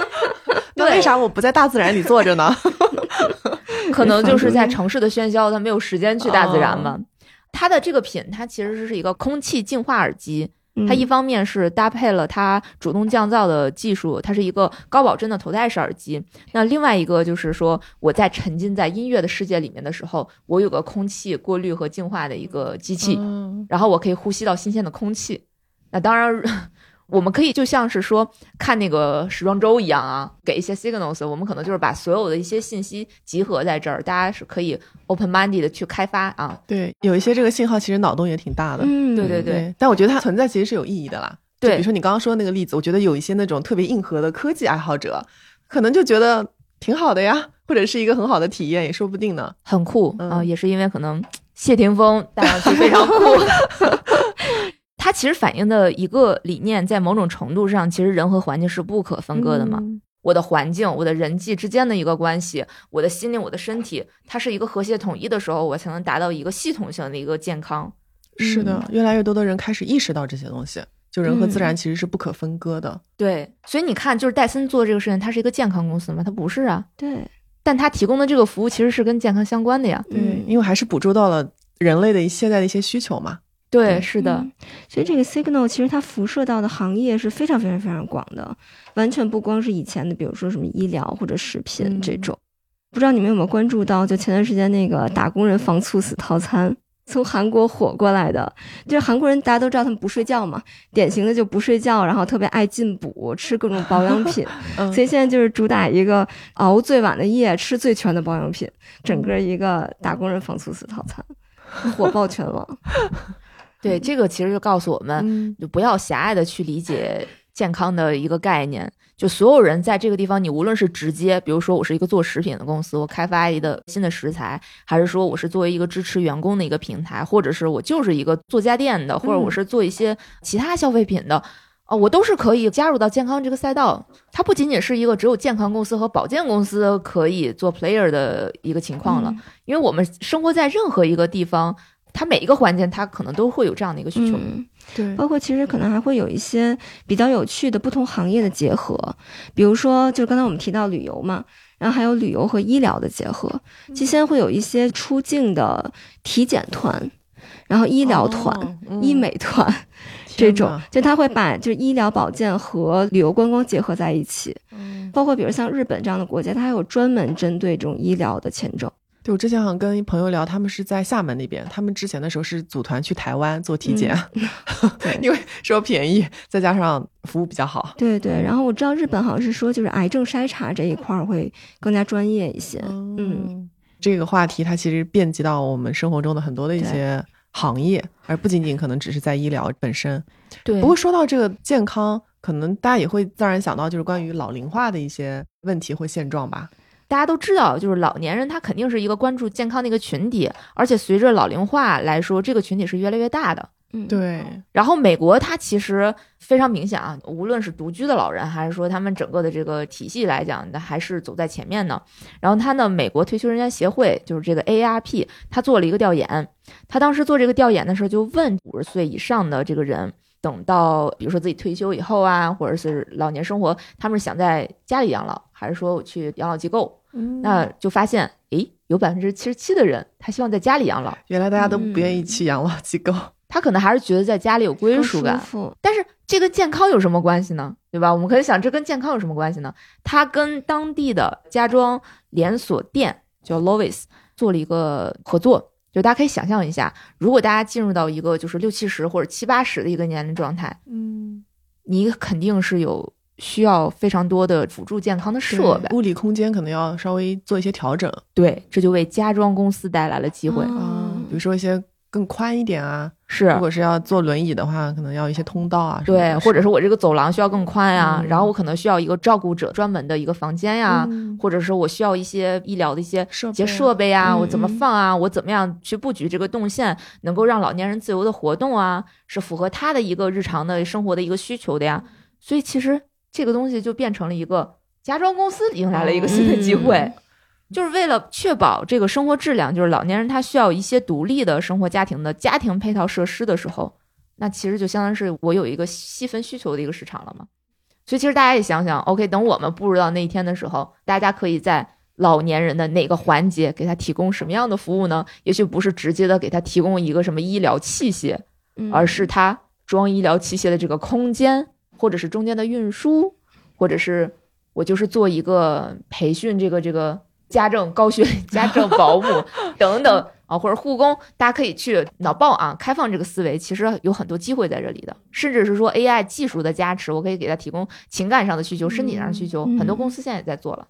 [SPEAKER 1] 那为啥我不在大自然里坐着呢？
[SPEAKER 2] 可能就是在城市的喧嚣，他没有时间去大自然嘛。它的这个品，它其实是一个空气净化耳机，它一方面是搭配了它主动降噪的技术，它是一个高保真的头戴式耳机。那另外一个就是说，我在沉浸在音乐的世界里面的时候，我有个空气过滤和净化的一个机器，
[SPEAKER 1] 嗯
[SPEAKER 2] 然后我可以呼吸到新鲜的空气。那当然，我们可以就像是说看那个时装周一样啊，给一些 signals，我们可能就是把所有的一些信息集合在这儿，大家是可以 open minded 的去开发啊。
[SPEAKER 1] 对，有一些这个信号其实脑洞也挺大的。
[SPEAKER 3] 嗯，
[SPEAKER 2] 对对
[SPEAKER 1] 对，但我觉得它存在其实是有意义的啦。
[SPEAKER 2] 对
[SPEAKER 1] 比如说你刚刚说的那个例子，我觉得有一些那种特别硬核的科技爱好者，可能就觉得挺好的呀，或者是一个很好的体验，也说不定呢。
[SPEAKER 2] 很酷啊、
[SPEAKER 1] 嗯
[SPEAKER 2] 也是因为可能谢霆锋戴上去非常酷。它其实反映的一个理念，在某种程度上，其实人和环境是不可分割的嘛。
[SPEAKER 1] 嗯
[SPEAKER 2] 我的环境、我的人际之间的一个关系，我的心灵、我的身体，它是一个和谐统一的时候，我才能达到一个系统性的一个健康。
[SPEAKER 1] 是的，越来越多的人开始意识到这些东西，就人和自然其实是不可分割的。
[SPEAKER 2] 对，所以你看，就是戴森做这个事情，它是一个健康公司吗？它不是啊，
[SPEAKER 3] 对，
[SPEAKER 2] 但它提供的这个服务其实是跟健康相关的呀。
[SPEAKER 1] 对，
[SPEAKER 3] 嗯
[SPEAKER 1] 因为还是捕捉到了人类的现在的一些需求嘛。
[SPEAKER 2] 对，是的，
[SPEAKER 3] 嗯所以这个 signal 其实它辐射到的行业是非常非常非常广的，完全不光是以前的，比如说什么医疗或者食品
[SPEAKER 1] 嗯
[SPEAKER 3] 这种。不知道你们有没有关注到，就前段时间那个打工人防猝死套餐。从韩国火过来的，就是韩国人，大家都知道他们不睡觉嘛，典型的就不睡觉，然后特别爱进补，吃各种保养品，
[SPEAKER 1] 嗯
[SPEAKER 3] 所以现在就是主打一个熬最晚的夜，吃最全的保养品，整个一个打工人防猝死套餐，火爆全网。
[SPEAKER 2] 对，这个其实就告诉我们，
[SPEAKER 1] 嗯
[SPEAKER 2] 就不要狭隘的去理解健康的一个概念。就所有人在这个地方，你无论是直接，比如说我是一个做食品的公司，我开发一个新的食材，还是说我是作为一个支持员工的一个平台，或者是我就是一个做家电的，或者我是做一些其他消费品的。哦，我都是可以加入到健康这个赛道。它不仅仅是一个只有健康公司和保健公司可以做 player 的一个情况了，因为我们生活在任何一个地方，它每一个环节它可能都会有这样的一个需求。
[SPEAKER 3] 嗯
[SPEAKER 1] 对
[SPEAKER 3] 包括其实可能还会有一些比较有趣的不同行业的结合，比如说就是刚才我们提到旅游嘛，然后还有旅游和医疗的结合，其实现在会有一些出境的体检团，然后医疗团、
[SPEAKER 1] 哦嗯
[SPEAKER 3] 医美团 这种，就他会把就是医疗保健和旅游观光结合在一起，
[SPEAKER 1] 嗯
[SPEAKER 3] 包括比如像日本这样的国家，它还有专门针对这种医疗的签证。
[SPEAKER 1] 对，我之前好像跟朋友聊，他们是在厦门那边，他们之前的时候是组团去台湾做体检，
[SPEAKER 3] 对
[SPEAKER 1] 因为说便宜，再加上服务比较好。
[SPEAKER 3] 对对，然后我知道日本好像是说，就是癌症筛查这一块儿会更加专业一些。嗯，
[SPEAKER 1] 这个话题它其实遍及到我们生活中的很多的一些行业，而不仅仅可能只是在医疗本身。
[SPEAKER 2] 对
[SPEAKER 1] 不过说到这个健康，可能大家也会自然想到就是关于老龄化的一些问题或现状吧。
[SPEAKER 2] 大家都知道，就是老年人他肯定是一个关注健康的一个群体，而且随着老龄化来说，这个群体是越来越大的。
[SPEAKER 3] 嗯，
[SPEAKER 1] 对，
[SPEAKER 2] 然后美国它其实非常明显啊，无论是独居的老人，还是说他们整个的这个体系来讲，那还是走在前面的。然后他呢，美国退休人员协会就是这个 AARP，他做了一个调研，他当时做这个调研的时候就问五十岁以上的这个人，等到比如说自己退休以后啊，或者是老年生活，他们是想在家里养老，还是说我去养老机构？那就发现，诶，有百分之七十七的人他希望在家里养老，
[SPEAKER 1] 原来大家都不愿意
[SPEAKER 3] 嗯
[SPEAKER 1] 去养老机构。
[SPEAKER 2] 他可能还是觉得在家里有归属感。但是这个健康有什么关系呢？对吧？我们可以想，这跟健康有什么关系呢？他跟当地的家装连锁店叫 Lovis 做了一个合作，就大家可以想象一下，如果大家进入到一个就是六七十或者七八十的一个年龄状态，
[SPEAKER 1] 嗯，
[SPEAKER 2] 你肯定是有需要非常多的辅助健康的设备，
[SPEAKER 1] 物理空间可能要稍微做一些调整
[SPEAKER 2] 对，这就为家装公司带来了机会。
[SPEAKER 3] 哦
[SPEAKER 1] 啊，比如说一些更宽一点啊。
[SPEAKER 2] 是
[SPEAKER 1] 如果是要坐轮椅的话，可能要一些通道啊
[SPEAKER 2] 对，或者是我这个走廊需要更宽呀，
[SPEAKER 1] 嗯
[SPEAKER 2] 然后我可能需要一个照顾者专门的一个房间呀，
[SPEAKER 1] 嗯
[SPEAKER 2] 或者是我需要一些医疗的一些
[SPEAKER 1] 设
[SPEAKER 2] 一些
[SPEAKER 1] 备啊
[SPEAKER 2] 设备啊，
[SPEAKER 3] 嗯
[SPEAKER 2] 我怎么
[SPEAKER 3] 嗯
[SPEAKER 2] 放啊，我怎么样去布局这个动线，能够让老年人自由的活动啊，是符合他的一个日常的生活的一个需求的呀。所以其实这个东西就变成了一个家装公司迎来了一个新的机会。
[SPEAKER 3] 嗯
[SPEAKER 2] 就是为了确保这个生活质量，就是老年人他需要一些独立的生活家庭的家庭配套设施的时候，那其实就相当于是我有一个细分需求的一个市场了嘛。所以其实大家也想想，OK，等我们步入到那一天的时候，大家可以在老年人的哪个环节给他提供什么样的服务呢？也许不是直接的给他提供一个什么医疗器械，
[SPEAKER 3] 嗯
[SPEAKER 2] 而是他装医疗器械的这个空间，或者是中间的运输，或者是我就是做一个培训这个这个家政高学历家政保姆 等等啊，或者护工，大家可以去脑爆啊，开放这个思维，其实有很多机会在这里的，甚至是说 AI 技术的加持，我可以给他提供情感上的需求、身体上的需求，
[SPEAKER 3] 嗯
[SPEAKER 2] 很多公司现在也在做了。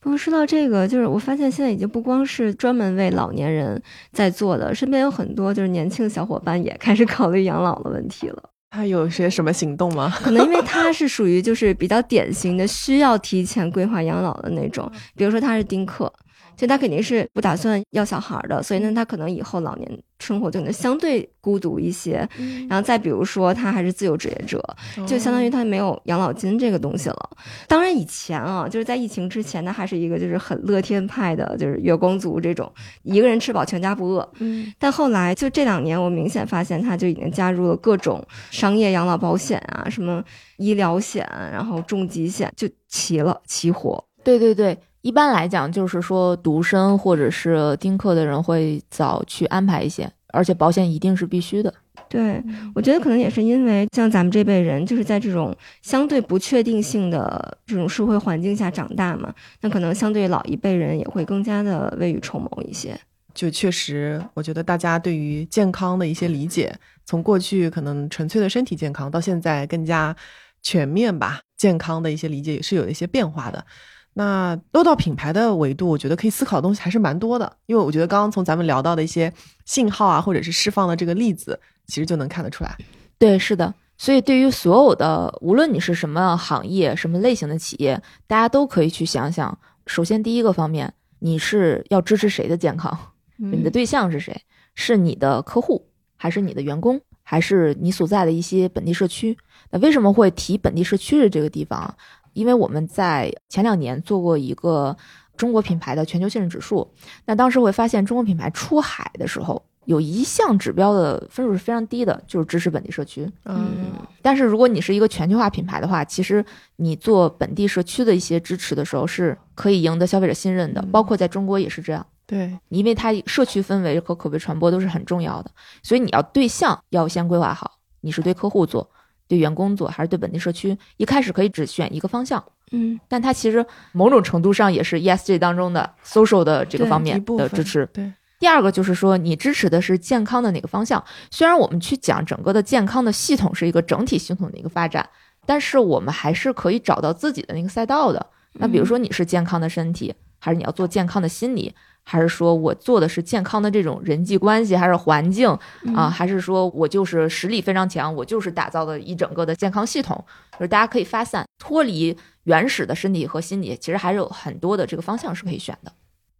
[SPEAKER 3] 不过说到这个，就是我发现现在已经不光是专门为老年人在做的，身边有很多就是年轻小伙伴也开始考虑养老的问题了。
[SPEAKER 1] 他有些什么行动吗？
[SPEAKER 3] 可能因为他是属于就是比较典型的需要提前规划养老的那种，比如说他是丁克，所以他肯定是不打算要小孩的，所以呢，他可能以后老年生活就能相对孤独一些。然后再比如说他还是自由职业者，就相当于他没有养老金这个东西了。当然以前啊，就是在疫情之前，他还是一个就是很乐天派的，就是月光族这种，一个人吃饱全家不饿。
[SPEAKER 1] 嗯，
[SPEAKER 3] 但后来就这两年，我明显发现他就已经加入了各种商业养老保险啊，什么医疗险，然后重疾险，就齐了齐活。
[SPEAKER 2] 对对对，一般来讲就是说独身或者是丁克的人会早去安排一些，而且保险一定是必须的。
[SPEAKER 3] 对，我觉得可能也是因为像咱们这辈人，就是在这种相对不确定性的这种社会环境下长大嘛，那可能相对老一辈人也会更加的未雨绸缪一些。
[SPEAKER 1] 就确实，我觉得大家对于健康的一些理解，从过去可能纯粹的身体健康，到现在更加全面吧，健康的一些理解也是有一些变化的。那落到品牌的维度，我觉得可以思考的东西还是蛮多的，因为我觉得刚刚从咱们聊到的一些信号啊，或者是释放的这个例子，其实就能看得出来。
[SPEAKER 2] 对，是的。所以对于所有的，无论你是什么行业、什么类型的企业，大家都可以去想想。首先，第一个方面，你是要支持谁的健康？你的对象是谁？是你的客户，还是你的员工，还是你所在的一些本地社区？那为什么会提本地社区的这个地方啊？因为我们在前两年做过一个中国品牌的全球信任指数，那当时会发现中国品牌出海的时候，有一项指标的分数是非常低的，就是支持本地社区。
[SPEAKER 1] 嗯
[SPEAKER 2] 但是如果你是一个全球化品牌的话，其实你做本地社区的一些支持的时候，是可以赢得消费者信任的，
[SPEAKER 1] 嗯
[SPEAKER 2] 包括在中国也是这样。
[SPEAKER 1] 对，
[SPEAKER 2] 因为它社区氛围和口碑传播都是很重要的，所以你要对象要先规划好，你是对客户做、对员工做，还是对本地社区？一开始可以只选一个方向，
[SPEAKER 3] 嗯
[SPEAKER 2] 但它其实某种程度上也是 ESG 当中的 social 的这个方面的支持。
[SPEAKER 1] 对，
[SPEAKER 2] 第二个就是说，你支持的是健康的哪个方向？虽然我们去讲整个的健康的系统是一个整体系统的一个发展，但是我们还是可以找到自己的那个赛道的。那比如说你是健康的身体，还是你要做健康的心理，还是说我做的是健康的这种人际关系，还是环境啊，还是说我就是实力非常强，我就是打造的一整个的健康系统，就是大家可以发散，脱离原始的身体和心理，其实还是有很多的这个方向是可以选的。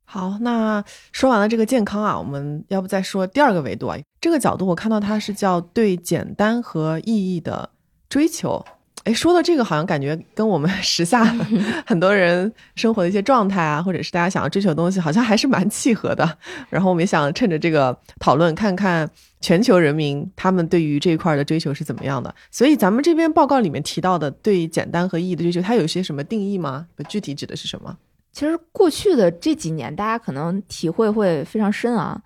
[SPEAKER 1] 好，那说完了这个健康啊，我们要不再说第二个维度啊？这个角度我看到它是叫对简单和意义的追求。哎，说到这个，好像感觉跟我们 时下 很多人生活的一些状态啊，或者是大家想要追求的东西，好像还是蛮契合的。然后我们也想趁着这个讨论，看看全球人民他们对于这一块的追求是怎么样的。所以咱们这边报告里面提到的对简单和意义的追求，它有些什么定义吗？具体指的是什么？
[SPEAKER 2] 其实过去的这几年，大家可能体会会非常深啊。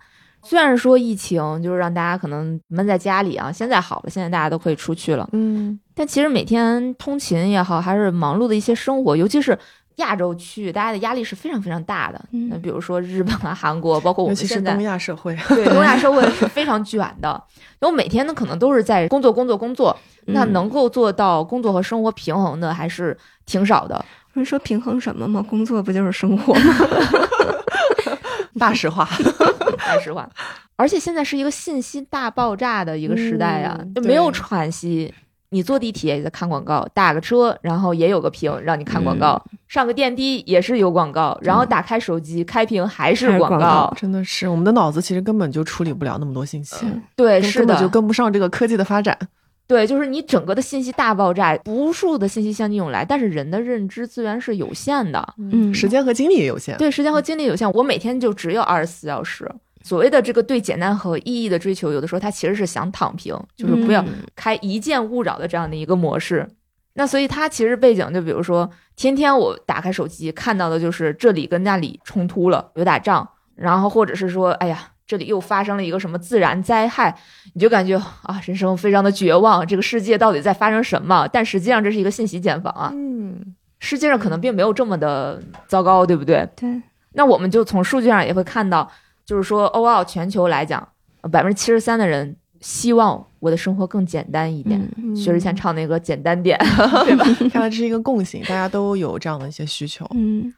[SPEAKER 2] 虽然说疫情就是让大家可能闷在家里啊，现在好了，现在大家都可以出去了，
[SPEAKER 1] 嗯，
[SPEAKER 2] 但其实每天通勤也好，还是忙碌的一些生活，尤其是亚洲区域，大家的压力是非常非常大的。
[SPEAKER 3] 嗯
[SPEAKER 2] 那比如说日本啊、韩国，包括我们现在
[SPEAKER 1] 其是东亚社会。
[SPEAKER 2] 对东亚 社会是非常卷的，因为每天呢可能都是在工作、工作、工作，那
[SPEAKER 3] 嗯
[SPEAKER 2] 能够做到工作和生活平衡的还是挺少的。
[SPEAKER 3] 不是说平衡什么吗？工作不就是生活吗？
[SPEAKER 1] 大实话，
[SPEAKER 2] 大实话，而且现在是一个信息大爆炸的一个时代啊、
[SPEAKER 1] 嗯
[SPEAKER 2] 就没有喘息。你坐地铁也在看广告，打个车然后也有个屏让你看广告，
[SPEAKER 1] 嗯。
[SPEAKER 2] 上个电梯也是有广告，然后打开手机开屏还是广
[SPEAKER 3] 广告
[SPEAKER 1] 真的是我们的脑子其实根本就处理不了那么多信息，
[SPEAKER 2] 对，是的，
[SPEAKER 1] 根本就跟不上这个科技的发展。
[SPEAKER 2] 对，就是你整个的信息大爆炸，无数的信息向你涌来，但是人的认知资源是有限的，
[SPEAKER 3] 嗯
[SPEAKER 1] 时间和精力也有限。
[SPEAKER 2] 对，时间和精力有限，我每天就只有二十四小时。所谓的这个对简单和意义的追求，有的时候他其实是想躺平，就是不要
[SPEAKER 3] 嗯
[SPEAKER 2] 开一键勿扰的这样的一个模式。那所以他其实背景就比如说，天天我打开手机看到的就是这里跟那里冲突了，有打仗，然后或者是说，哎呀，这里又发生了一个什么自然灾害，你就感觉啊，人生非常的绝望，这个世界到底在发生什么？但实际上这是一个信息茧房啊，
[SPEAKER 1] 嗯，
[SPEAKER 2] 世界上可能并没有这么的糟糕，对不对？
[SPEAKER 3] 对，
[SPEAKER 2] 那我们就从数据上也会看到，就是说，overall 全球来讲，百分之七十三的人希望我的生活更简单一点。
[SPEAKER 3] 嗯
[SPEAKER 2] 薛之谦唱那个简单点，对吧？
[SPEAKER 1] 看来这是一个共性，大家都有这样的一些需求。
[SPEAKER 3] 嗯，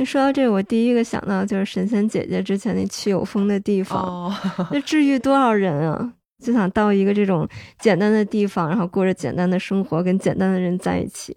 [SPEAKER 3] 就说到这个，我第一个想到就是神仙姐姐之前那去有风的地方，
[SPEAKER 1] 哦，
[SPEAKER 3] 那治愈多少人啊！就想到一个这种简单的地方，然后过着简单的生活，跟简单的人在一起。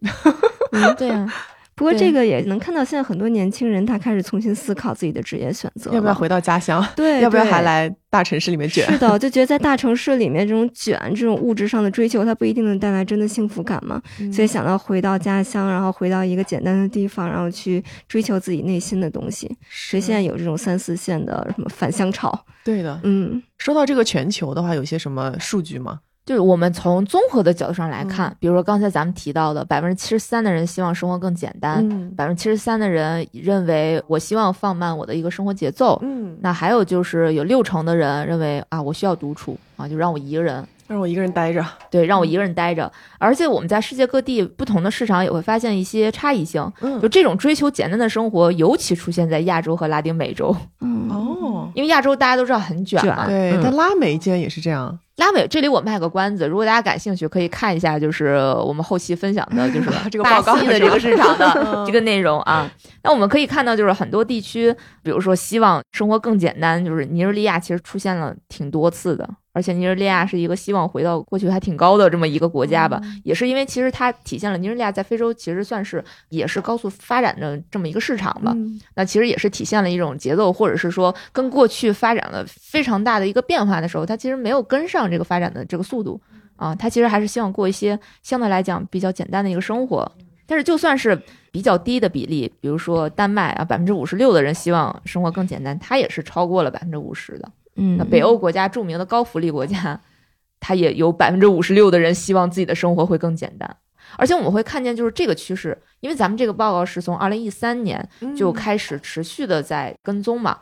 [SPEAKER 2] 嗯，对啊，
[SPEAKER 3] 不过这个也能看到，现在很多年轻人他开始重新思考自己的职业选择，
[SPEAKER 1] 要不要回到家乡？
[SPEAKER 3] 对，
[SPEAKER 1] 要不要还来大城市里面卷？
[SPEAKER 3] 是的，就觉得在大城市里面这种卷、这种物质上的追求，它不一定能带来真的幸福感嘛。
[SPEAKER 1] 嗯
[SPEAKER 3] 所以想到回到家乡，然后回到一个简单的地方，然后去追求自己内心的东西。所以现在有这种三四线的什么返乡潮，
[SPEAKER 1] 对的。
[SPEAKER 3] 嗯
[SPEAKER 1] 说到这个全球的话，有些什么数据吗？
[SPEAKER 2] 就是我们从综合的角度上来看，
[SPEAKER 1] 嗯
[SPEAKER 2] 比如说刚才咱们提到的，百分之七十三的人希望生活更简单，
[SPEAKER 1] 嗯。
[SPEAKER 2] 百分之七十三的人认为我希望放慢我的一个生活节奏。
[SPEAKER 1] 嗯，
[SPEAKER 2] 那还有就是有六成的人认为啊，我需要独处啊，就让我一个人，
[SPEAKER 1] 让我一个人待着。
[SPEAKER 2] 对，让我一个人待着。而且我们在世界各地不同的市场也会发现一些差异性，
[SPEAKER 1] 嗯。
[SPEAKER 2] 就这种追求简单的生活，尤其出现在亚洲和拉丁美洲，
[SPEAKER 3] 嗯。
[SPEAKER 1] 哦，
[SPEAKER 2] 因为亚洲大家都知道很卷嘛。
[SPEAKER 1] 对，
[SPEAKER 2] 嗯。
[SPEAKER 1] 但拉美竟然也是这样。
[SPEAKER 2] 拉美这里我卖个关子，如果大家感兴趣，可以看一下，就是我们后期分享的，就是
[SPEAKER 1] 这个
[SPEAKER 2] 巴
[SPEAKER 1] 报告。
[SPEAKER 2] 的这个市场的
[SPEAKER 1] 嗯。
[SPEAKER 2] 这个内容啊。那我们可以看到，就是很多地区，比如说希望生活更简单，就是尼日利亚其实出现了挺多次的，而且尼日利亚是一个希望回到过去还挺高的这么一个国家吧，也是因为其实它体现了尼日利亚在非洲其实算是也是高速发展的这么一个市场吧。
[SPEAKER 1] 嗯
[SPEAKER 2] 那其实也是体现了一种节奏，或者是说跟过去发展了非常大的一个变化的时候，它其实没有跟上这个发展的这个速度啊，它其实还是希望过一些相对来讲比较简单的一个生活。但是就算是比较低的比例，比如说丹麦啊，百分之五十六的人希望生活更简单，它也是超过了百分之五十的。
[SPEAKER 3] 嗯，
[SPEAKER 2] 那北欧国家著名的高福利国家，它也有百分之五十六的人希望自己的生活会更简单。而且我们会看见，就是这个趋势，因为咱们这个报告是从二零一三年就
[SPEAKER 1] 嗯
[SPEAKER 2] 开始持续的在跟踪嘛。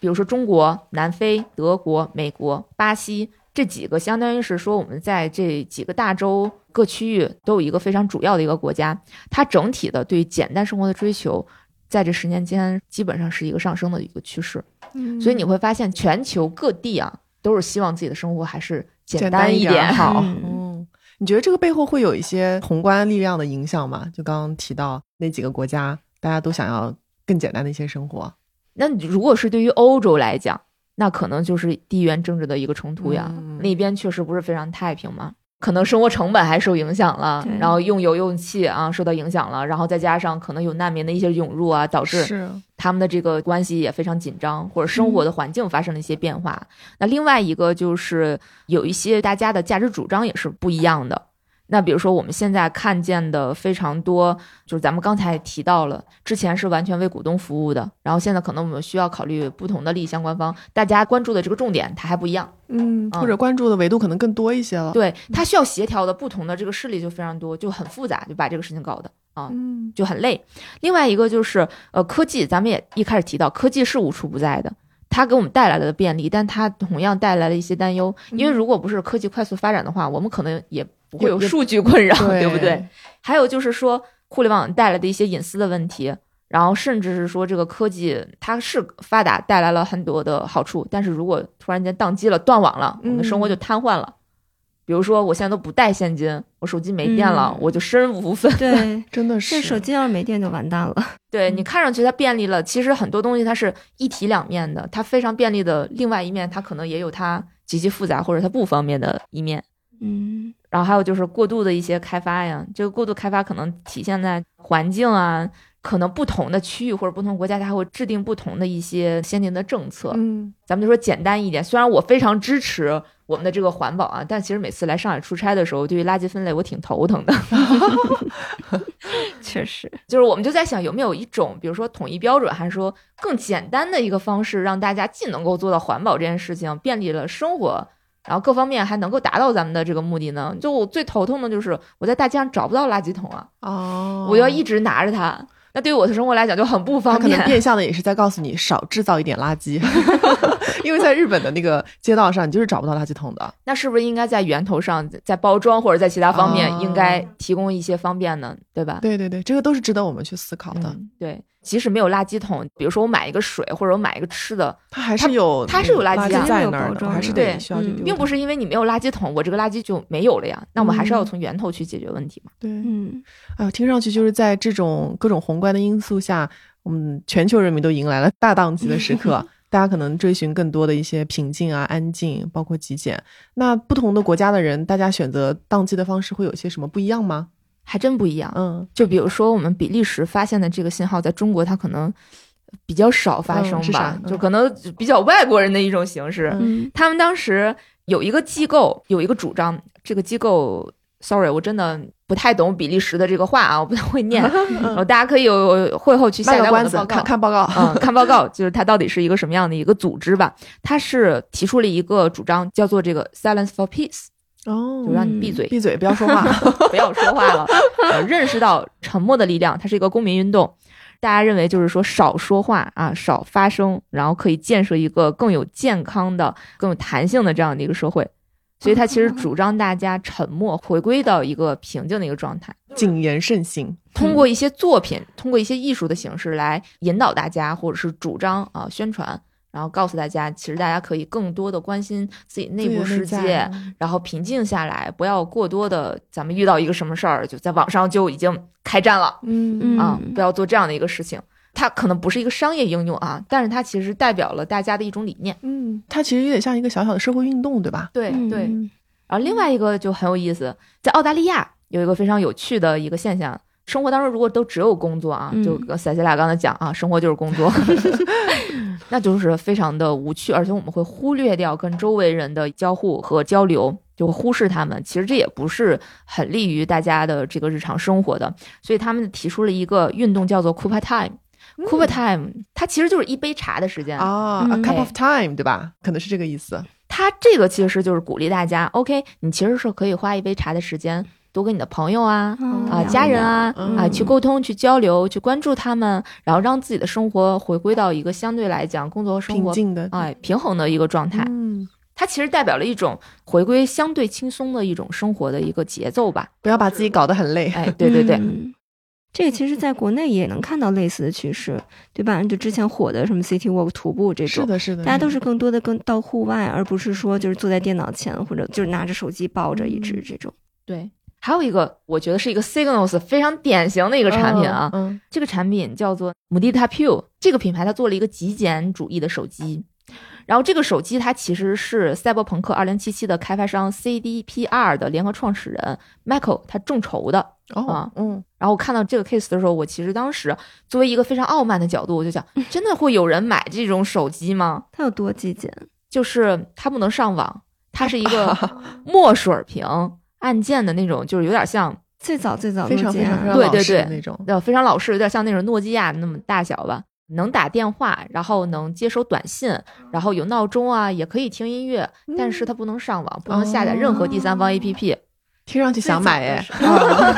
[SPEAKER 2] 比如说中国、南非、德国、美国、巴西这几个，相当于是说我们在这几个大洲各区域都有一个非常主要的一个国家，它整体的对简单生活的追求，在这十年间基本上是一个上升的一个趋势。
[SPEAKER 1] 嗯
[SPEAKER 2] 所以你会发现，全球各地啊都是希望自己的生活还是简
[SPEAKER 1] 简
[SPEAKER 2] 单一
[SPEAKER 1] 点
[SPEAKER 2] 好。
[SPEAKER 3] 嗯
[SPEAKER 1] 嗯，你觉得这个背后会有一些宏观力量的影响吗？就刚刚提到那几个国家，大家都想要更简单的一些生活。
[SPEAKER 2] 那如果是对于欧洲来讲，那可能就是地缘政治的一个冲突呀。
[SPEAKER 1] 嗯
[SPEAKER 2] 那边确实不是非常太平嘛，可能生活成本还受影响了，然后用油用气啊受到影响了，然后再加上可能有难民的一些涌入啊，导致，他们的这个关系也非常紧张，或者生活的环境发生了一些变化。那另外一个就是有一些大家的价值主张也是不一样的。那比如说我们现在看见的非常多，就是咱们刚才提到了，之前是完全为股东服务的，然后现在可能我们需要考虑不同的利益相关方，大家关注的这个重点它还不一样。
[SPEAKER 1] 嗯，
[SPEAKER 2] 嗯
[SPEAKER 1] 或者关注的维度可能更多一些了。，
[SPEAKER 2] 对，它需要协调的不同的这个势力就非常多，就很复杂，就把这个事情搞的啊。
[SPEAKER 1] 嗯，
[SPEAKER 2] 就很累。另外一个就是，呃，科技，咱们也一开始提到，科技是无处不在的，它给我们带来了便利，但它同样带来了一些担忧。因为如果不是科技快速发展的话，我们可能也不会有数据困扰，
[SPEAKER 1] 对
[SPEAKER 2] 对不对？？还有就是说，互联网带来的一些隐私的问题。然后甚至是说，这个科技它是发达，带来了很多的好处，但是如果突然间宕机了、断网了，我们的生活就瘫痪了。比如说，我现在都不带现金，我手机没电了，
[SPEAKER 3] 嗯
[SPEAKER 2] 我就身无分文。
[SPEAKER 3] 对，
[SPEAKER 1] 真的是
[SPEAKER 3] 这手机要是没电就完蛋了。
[SPEAKER 2] 对
[SPEAKER 1] 嗯
[SPEAKER 2] 你看上去它便利了，其实很多东西它是一体两面的，它非常便利的另外一面，它可能也有它极其复杂或者它不方便的一面。
[SPEAKER 3] 嗯
[SPEAKER 2] 然后还有就是过度的一些开发呀，这个过度开发可能体现在环境啊，可能不同的区域或者不同国家，它还会制定不同的一些先进的政策。
[SPEAKER 1] 嗯，
[SPEAKER 2] 咱们就说简单一点，虽然我非常支持我们的这个环保啊，但其实每次来上海出差的时候，对于垃圾分类我挺头疼的。
[SPEAKER 3] 确实，
[SPEAKER 2] 就是我们就在想，有没有一种，比如说统一标准，还是说更简单的一个方式，让大家既能够做到环保这件事情，便利了生活，然后各方面还能够达到咱们的这个目的呢？就我最头痛的就是我在大街上找不到垃圾桶啊，
[SPEAKER 1] 哦，
[SPEAKER 2] 我要一直拿着它，那对于我的生活来讲就很不方便
[SPEAKER 1] 他可能。变相的也是在告诉你少制造一点垃圾 因为在日本的那个街道上，你就是找不到垃圾桶的。
[SPEAKER 2] 那是不是应该在源头上，在包装或者在其他方面
[SPEAKER 1] 哦
[SPEAKER 2] 应该提供一些方便呢？对吧？
[SPEAKER 1] 对对对，这个都是值得我们去思考的。
[SPEAKER 2] 嗯，对。即使没有垃圾桶，比如说我买一个水或者我买一个吃的，
[SPEAKER 1] 它还是有
[SPEAKER 2] 它是有垃
[SPEAKER 1] 垃
[SPEAKER 2] 圾啊
[SPEAKER 1] 在那儿的，还是
[SPEAKER 2] 的
[SPEAKER 1] 得需要去
[SPEAKER 3] 嗯
[SPEAKER 1] 丢
[SPEAKER 2] 并不是因为你没有垃圾桶，我这个垃圾就没有了呀。那我们还是要从源头去解决问题嘛。
[SPEAKER 1] 对。
[SPEAKER 3] 嗯
[SPEAKER 1] 哎呦，听上去就是在这种各种宏观的因素下，我们全球人民都迎来了大档期的时刻。大家可能追寻更多的一些平静啊、安静，包括极简。那不同的国家的人，大家选择宕机的方式会有些什么不一样吗？
[SPEAKER 2] 还真不一样。
[SPEAKER 1] 嗯，
[SPEAKER 2] 就比如说我们比利时发现的这个信号，在中国它可能比较少发生吧就可能比较外国人的一种形式。
[SPEAKER 3] 嗯
[SPEAKER 2] 他们当时有一个机构有一个主张，这个机构，sorry，我真的不太懂比利时的这个话啊，我不太会念。然后大家可以有会后去下
[SPEAKER 1] 卖个关子
[SPEAKER 2] 载我的报，告
[SPEAKER 1] 看。看报告。
[SPEAKER 2] 嗯，看报告就是它到底是一个什么样的一个组织吧？它是提出了一个主张，叫做这个 “silence for peace”，
[SPEAKER 1] 哦
[SPEAKER 2] 就让你闭嘴，
[SPEAKER 1] 闭嘴，不要说话。
[SPEAKER 2] 不要说话了，呃，认识到沉默的力量，它是一个公民运动。大家认为就是说少说话啊，少发声，然后可以建设一个更有健康的、更有弹性的这样的一个社会。所以他其实主张大家沉默，回归到一个平静的一个状态，
[SPEAKER 1] 谨言慎行。
[SPEAKER 2] 通过一些作品，通过一些艺术的形式来引导大家，或者是主张啊宣传，然后告诉大家，其实大家可以更多的关心自己内部世界，然后平静下来，不要过多的，咱们遇到一个什么事儿，就在网上就已经开战了
[SPEAKER 1] 嗯
[SPEAKER 3] 嗯
[SPEAKER 2] 啊，不要做这样的一个事情。它可能不是一个商业应用啊，但是它其实代表了大家的一种理念。
[SPEAKER 1] 嗯，它其实有点像一个小小的社会运动，对吧？
[SPEAKER 2] 对对。
[SPEAKER 3] 嗯
[SPEAKER 2] 然后另外一个就很有意思，在澳大利亚有一个非常有趣的一个现象。生活当中，如果都只有工作啊，
[SPEAKER 3] 嗯
[SPEAKER 2] 就跟塞西俩刚才讲啊，生活就是工作，那就是非常的无趣，而且我们会忽略掉跟周围人的交互和交流，就会忽视他们。其实这也不是很利于大家的这个日常生活的。所以他们提出了一个运动，叫做 Cooper Time。Cup Time，它其实就是一杯茶的时间。
[SPEAKER 1] 啊，a
[SPEAKER 3] 嗯
[SPEAKER 1] cup
[SPEAKER 2] 哎
[SPEAKER 1] of time，对吧？可能是这个意思。
[SPEAKER 2] 它这个其实就是鼓励大家，OK，你其实是可以花一杯茶的时间，多跟你的朋友啊、
[SPEAKER 3] 嗯
[SPEAKER 2] 啊、家人啊
[SPEAKER 1] 嗯
[SPEAKER 2] 啊去沟通、去交流、去关注他们，然后让自己的生活回归到一个相对来讲工作和生活
[SPEAKER 1] 平静的，
[SPEAKER 2] 哎平衡的一个状态。
[SPEAKER 1] 嗯，
[SPEAKER 2] 它其实代表了一种回归相对轻松的一种生活的一个节奏吧。
[SPEAKER 1] 不要把自己搞得很累。
[SPEAKER 2] 哎，对对对，
[SPEAKER 3] 嗯这个其实在国内也能看到类似的趋势，对吧？就之前火的什么 City Walk 徒步这种，
[SPEAKER 1] 是的，是的，
[SPEAKER 3] 大家都是更多的更到户外，而不是说就是坐在电脑前或者就是拿着手机抱着一直这种。
[SPEAKER 2] 对。还有一个，我觉得是一个 Signals 非常典型的一
[SPEAKER 1] 一
[SPEAKER 2] 个产品啊，
[SPEAKER 1] 嗯，
[SPEAKER 2] 这个产品叫做 Mudita Pure，这个品牌它做了一个极简主义的手机，然后这个手机它其实是赛博朋克2077的开发商 CDPR 的联合创始人 Michael 他众筹的。
[SPEAKER 1] 哦
[SPEAKER 2] 啊，
[SPEAKER 1] 嗯，
[SPEAKER 2] 然后我看到这个 case 的时候，我其实当时作为一个非常傲慢的角度，我就想，真的会有人买这种手机吗？
[SPEAKER 3] 它有多极简？
[SPEAKER 2] 就是它不能上网，它是一个 墨水屏按键的那种，就是有点像
[SPEAKER 3] 最早最早
[SPEAKER 1] 非常
[SPEAKER 3] 诺基亚
[SPEAKER 1] 非常非常老
[SPEAKER 2] 对对对
[SPEAKER 1] 式那种，
[SPEAKER 2] 呃，非常老式，有点像那种诺基亚那么大小吧，能打电话，然后能接收短信，然后有闹钟啊，也可以听音乐，但是它不能上网，不能下载任何第三方 APP。
[SPEAKER 1] 听上去想买哎，
[SPEAKER 2] 啊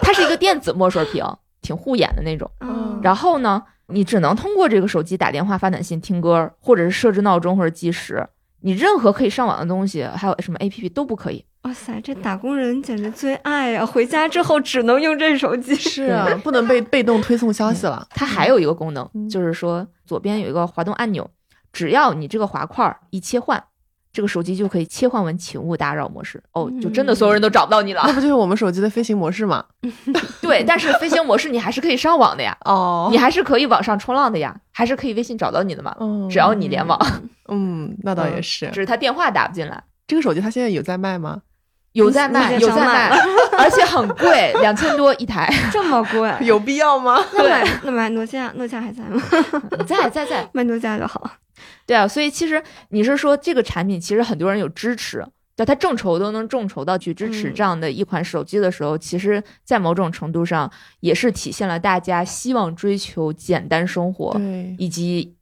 [SPEAKER 2] 它是一个电子墨水屏，挺护眼的那种。
[SPEAKER 3] 嗯，
[SPEAKER 2] 然后呢，你只能通过这个手机打电话、发短信、听歌，或者是设置闹钟或者计时。你任何可以上网的东西，还有什么 APP 都不可以。
[SPEAKER 3] 哇塞，这打工人简直最爱啊！回家之后只能用这手机。
[SPEAKER 1] 是啊，不能被被动推送消息了。
[SPEAKER 2] 它还有一个功能，
[SPEAKER 1] 嗯
[SPEAKER 2] 就是说左边有一个滑动按钮，只要你这个滑块儿一切换，这个手机就可以切换为请勿打扰模式。哦，就真的所有人都找不到你了。
[SPEAKER 1] 那不就是我们手机的飞行模式吗？
[SPEAKER 2] 对，但是飞行模式你还是可以上网的呀，
[SPEAKER 1] 哦
[SPEAKER 2] 你还是可以网上冲浪的呀，还是可以微信找到你的嘛，
[SPEAKER 1] 嗯
[SPEAKER 2] 只要你联网，
[SPEAKER 1] 嗯，那倒也是。
[SPEAKER 2] 只是他电话打不进来。
[SPEAKER 1] 这个手机它现在有在卖吗？
[SPEAKER 2] 有在卖，有在
[SPEAKER 3] 卖
[SPEAKER 2] 卖，而且很贵，两千多一台。
[SPEAKER 3] 这么贵？
[SPEAKER 1] 有必要吗？
[SPEAKER 3] 那买那买诺基亚，诺基亚还在吗？
[SPEAKER 2] 在在在，
[SPEAKER 3] 买 诺基亚就好。
[SPEAKER 2] 对啊，所以其实你是说这个产品，其实很多人有支持，对，他众筹都能众筹到去支持
[SPEAKER 3] 嗯
[SPEAKER 2] 这样的一款手机的时候，其实，在某种程度上也是体现了大家希望追求简单生活
[SPEAKER 1] 对，
[SPEAKER 2] 以及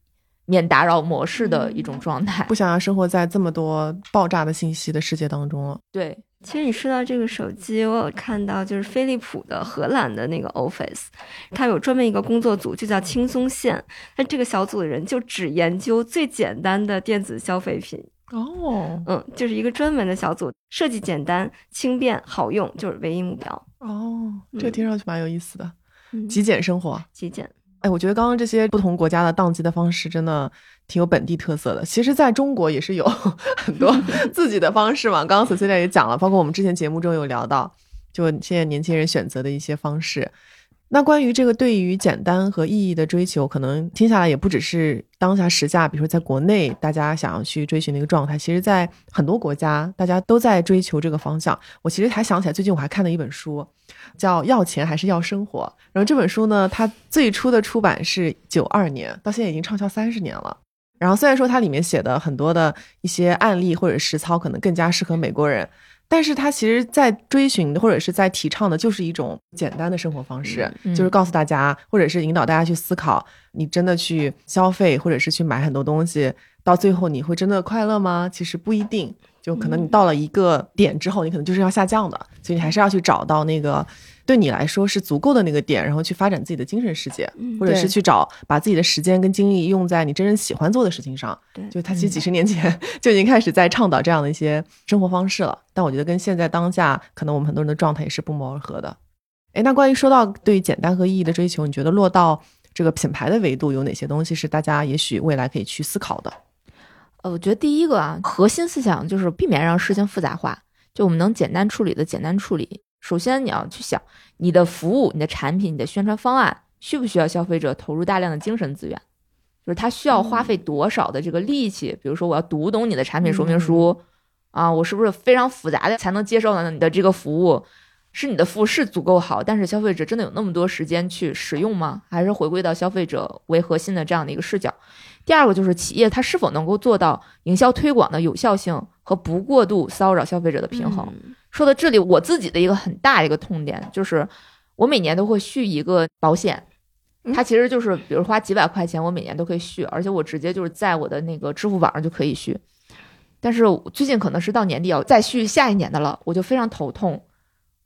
[SPEAKER 2] 免打扰模式的一种状态。
[SPEAKER 1] 不想要生活在这么多爆炸的信息的世界当中了。
[SPEAKER 2] 对，
[SPEAKER 3] 其实你说到这个手机，我有看到就是飞利浦的荷兰的那个 Office，它有专门一个工作组，就叫轻松线。那这个小组的人就只研究最简单的电子消费品，
[SPEAKER 1] 哦
[SPEAKER 3] 嗯，就是一个专门的小组，设计简单、轻便、好用，就是唯一目标。
[SPEAKER 1] 哦，这个听上去蛮有意思的，
[SPEAKER 3] 嗯，
[SPEAKER 1] 极简生活。
[SPEAKER 3] 极简，
[SPEAKER 1] 哎，我觉得刚刚这些不同国家的宕机的方式真的挺有本地特色的。其实，在中国也是有 很多 自己的方式嘛。刚刚 Cecilia 也讲了，包括我们之前节目中有聊到，就现在年轻人选择的一些方式。那关于这个对于简单和意义的追求，可能听下来也不只是当下时下，比如说在国内大家想要去追寻的一个状态，其实在很多国家大家都在追求这个方向。我其实还想起来，最近我还看了一本书，叫《要钱还是要生活》。然后这本书呢，它最初的出版是九二年，到现在已经畅销三十年了。然后虽然说它里面写的很多的一些案例或者实操可能更加适合美国人，但是它其实在追寻或者是在提倡的就是一种简单的生活方式，
[SPEAKER 2] 嗯
[SPEAKER 1] 就是告诉大家或者是引导大家去思考，你真的去消费或者是去买很多东西，到最后你会真的快乐吗？其实不一定，就可能你到了一个点之后，你可能就是要下降的，所以你还是要去找到那个对你来说是足够的那个点，然后去发展自己的精神世界，
[SPEAKER 3] 嗯
[SPEAKER 1] 或者是去找把自己的时间跟精力用在你真正喜欢做的事情上。
[SPEAKER 3] 对
[SPEAKER 1] 就他其实几十年前 就已经开始在倡导这样的一些生活方式了，但我觉得跟现在当下可能我们很多人的状态也是不谋而合的。哎，那关于说到对简单和意义的追求，你觉得落到这个品牌的维度，有哪些东西是大家也许未来可以去思考的？
[SPEAKER 2] 呃，我觉得第一个啊，核心思想就是避免让事情复杂化，就我们能简单处理的简单处理。首先，你要去想你的服务、你的产品、你的宣传方案需不需要消费者投入大量的精神资源，就是他需要花费多少的这个力气。比如说，我要读懂你的产品说明书、啊，我是不是非常复杂的才能接受呢你的这个服务？是你的服务是足够好，但是消费者真的有那么多时间去使用吗？还是回归到消费者为核心的这样的一个视角？第二个就是企业它是否能够做到营销推广的有效性和不过度骚扰消费者的平衡。
[SPEAKER 3] 嗯
[SPEAKER 2] 说到这里，我自己的一个很大的一个痛点就是，我每年都会续一个保险，
[SPEAKER 1] 嗯
[SPEAKER 2] 它其实就是比如花几百块钱，我每年都可以续，而且我直接就是在我的那个支付宝上就可以续。但是最近可能是到年底要再续下一年的了，我就非常头痛。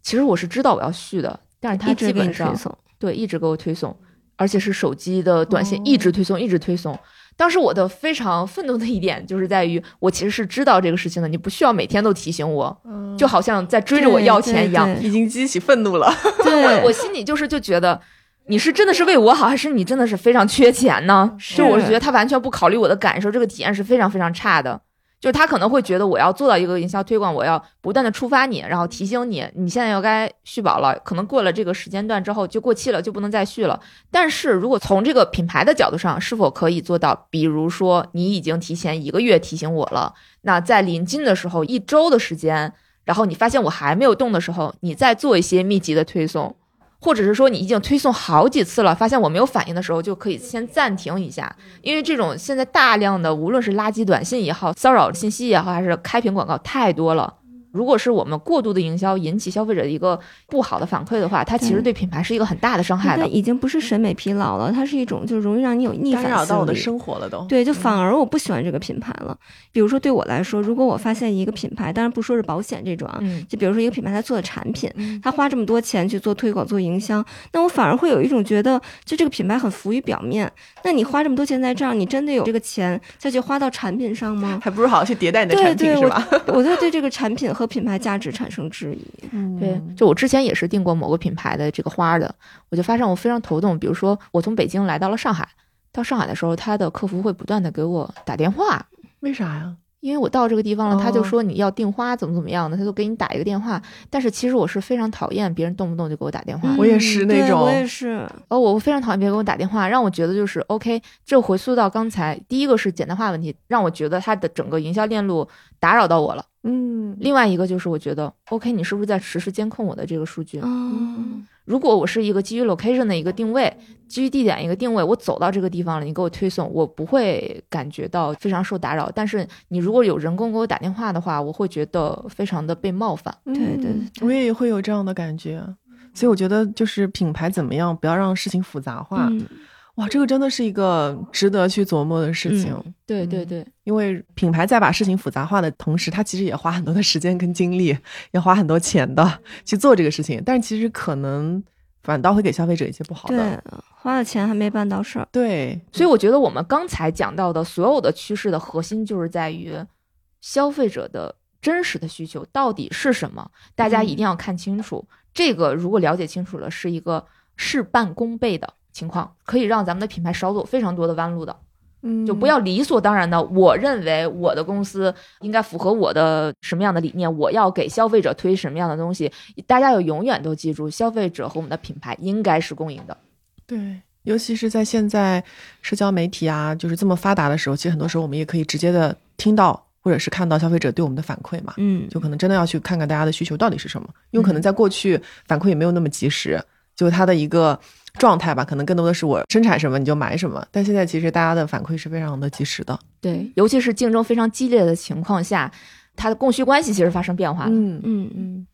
[SPEAKER 2] 其实我是知道我要续的，但是它
[SPEAKER 3] 一直给你
[SPEAKER 2] 基本上。对，一直给我推送，而且是手机的短信
[SPEAKER 1] 哦
[SPEAKER 2] 一直推送，一直推送。当时我的非常愤怒的一点就是在于，我其实是知道这个事情的，你不需要每天都提醒我，
[SPEAKER 1] 嗯
[SPEAKER 2] 就好像在追着我要钱一样。
[SPEAKER 1] 已经激起愤怒了。
[SPEAKER 3] 对，
[SPEAKER 2] 我心里就是就觉得，你是真的是为我好，还是你真的是非常缺钱呢？
[SPEAKER 3] 是
[SPEAKER 2] 就我是觉得他完全不考虑我的感受，这个体验是非常非常差的。就是他可能会觉得我要做到一个营销推广，我要不断的触发你，然后提醒你，你现在要该续保了。可能过了这个时间段之后就过期了，就不能再续了。但是如果从这个品牌的角度上，是否可以做到？比如说你已经提前一个月提醒我了，那在临近的时候一周的时间，然后你发现我还没有动的时候，你再做一些密集的推送。或者是说你已经推送好几次了，发现我没有反应的时候，就可以先暂停一下，因为这种现在大量的无论是垃圾短信也好，骚扰信息也好，还是开屏广告太多了。如果是我们过度的营销引起消费者的一个不好的反馈的话，它其实对品牌是一个很大的伤害的。
[SPEAKER 3] 已经不是审美疲劳了，它是一种就容易让你有逆反
[SPEAKER 1] 干扰到我的
[SPEAKER 3] 心理
[SPEAKER 1] 生活了都。
[SPEAKER 3] 对，就反而我不喜欢这个品牌了。比如说对我来说，如果我发现一个品牌，当然不说是保险这种啊，
[SPEAKER 2] 嗯，
[SPEAKER 3] 就比如说一个品牌它做的产品，
[SPEAKER 1] 嗯
[SPEAKER 3] 他花这么多钱去做推广、做营销，那我反而会有一种觉得，就这个品牌很浮于表面。那你花这么多钱在这儿，你真的有这个钱再去花到产品上吗？
[SPEAKER 1] 还不如好好去迭代你的产品
[SPEAKER 3] 对，
[SPEAKER 1] 是吧？
[SPEAKER 3] 我我就对这个产品和品牌价值产生质疑。
[SPEAKER 1] 嗯
[SPEAKER 2] 对，就我之前也是订过某个品牌的这个花的，我就发现我非常头痛。比如说我从北京来到了上海，到上海的时候，他的客服会不断的给我打电话，
[SPEAKER 1] 为啥呀？
[SPEAKER 2] 因为我到这个地方了，他就
[SPEAKER 1] 哦
[SPEAKER 2] 说你要订花怎么怎么样的，他就给你打一个电话。但是其实我是非常讨厌别人动不动就给我打电话，
[SPEAKER 1] 我也是
[SPEAKER 3] 嗯
[SPEAKER 1] 那种
[SPEAKER 3] 我也是。
[SPEAKER 2] 哦，我非常讨厌别人给我打电话，让我觉得就是 OK。这回溯到刚才，第一个是简单化问题，让我觉得他的整个营销链路打扰到我了。
[SPEAKER 1] 嗯，
[SPEAKER 2] 另外一个就是我觉得 OK，你是不是在实时监控我的这个数据？
[SPEAKER 3] 嗯，
[SPEAKER 2] 如果我是一个基于 location 的一个定位，基于地点一个定位，我走到这个地方了，你给我推送，我不会感觉到非常受打扰。但是你如果有人工给我打电话的话，我会觉得非常的被冒犯。
[SPEAKER 3] 对对
[SPEAKER 1] 我也会有这样的感觉。所以我觉得，就是品牌怎么样，不要让事情复杂化。
[SPEAKER 3] 嗯
[SPEAKER 1] 哇，这个真的是一个值得去琢磨的事情。
[SPEAKER 2] 对对对，
[SPEAKER 1] 因为品牌在把事情复杂化的同时，它其实也花很多的时间跟精力，也花很多钱的去做这个事情。但是其实可能反倒会给消费者一些不好的。
[SPEAKER 3] 对，花了钱还没办到事儿。
[SPEAKER 1] 对，
[SPEAKER 2] 所以我觉得我们刚才讲到的所有的趋势的核心，就是在于消费者的真实的需求到底是什么，大家一定要看清楚。这个如果了解清楚了，是一个事半功倍的情况，可以让咱们的品牌少走非常多的弯路的。
[SPEAKER 1] 嗯
[SPEAKER 2] 就不要理所当然的，我认为我的公司应该符合我的什么样的理念，我要给消费者推什么样的东西。大家要永远都记住，消费者和我们的品牌应该是共赢的。
[SPEAKER 1] 对，尤其是在现在社交媒体啊，就是这么发达的时候，其实很多时候我们也可以直接的听到或者是看到消费者对我们的反馈嘛。
[SPEAKER 3] 嗯，
[SPEAKER 1] 就可能真的要去看看大家的需求到底是什么，因为可能在过去反馈也没有那么及时，就它的一个状态吧，可能更多的是我生产什么你就买什么，但现在其实大家的反馈是非常的及时的。
[SPEAKER 2] 对，尤其是竞争非常激烈的情况下，它的供需关系其实发生变化了。
[SPEAKER 1] 嗯
[SPEAKER 3] 嗯
[SPEAKER 1] 嗯，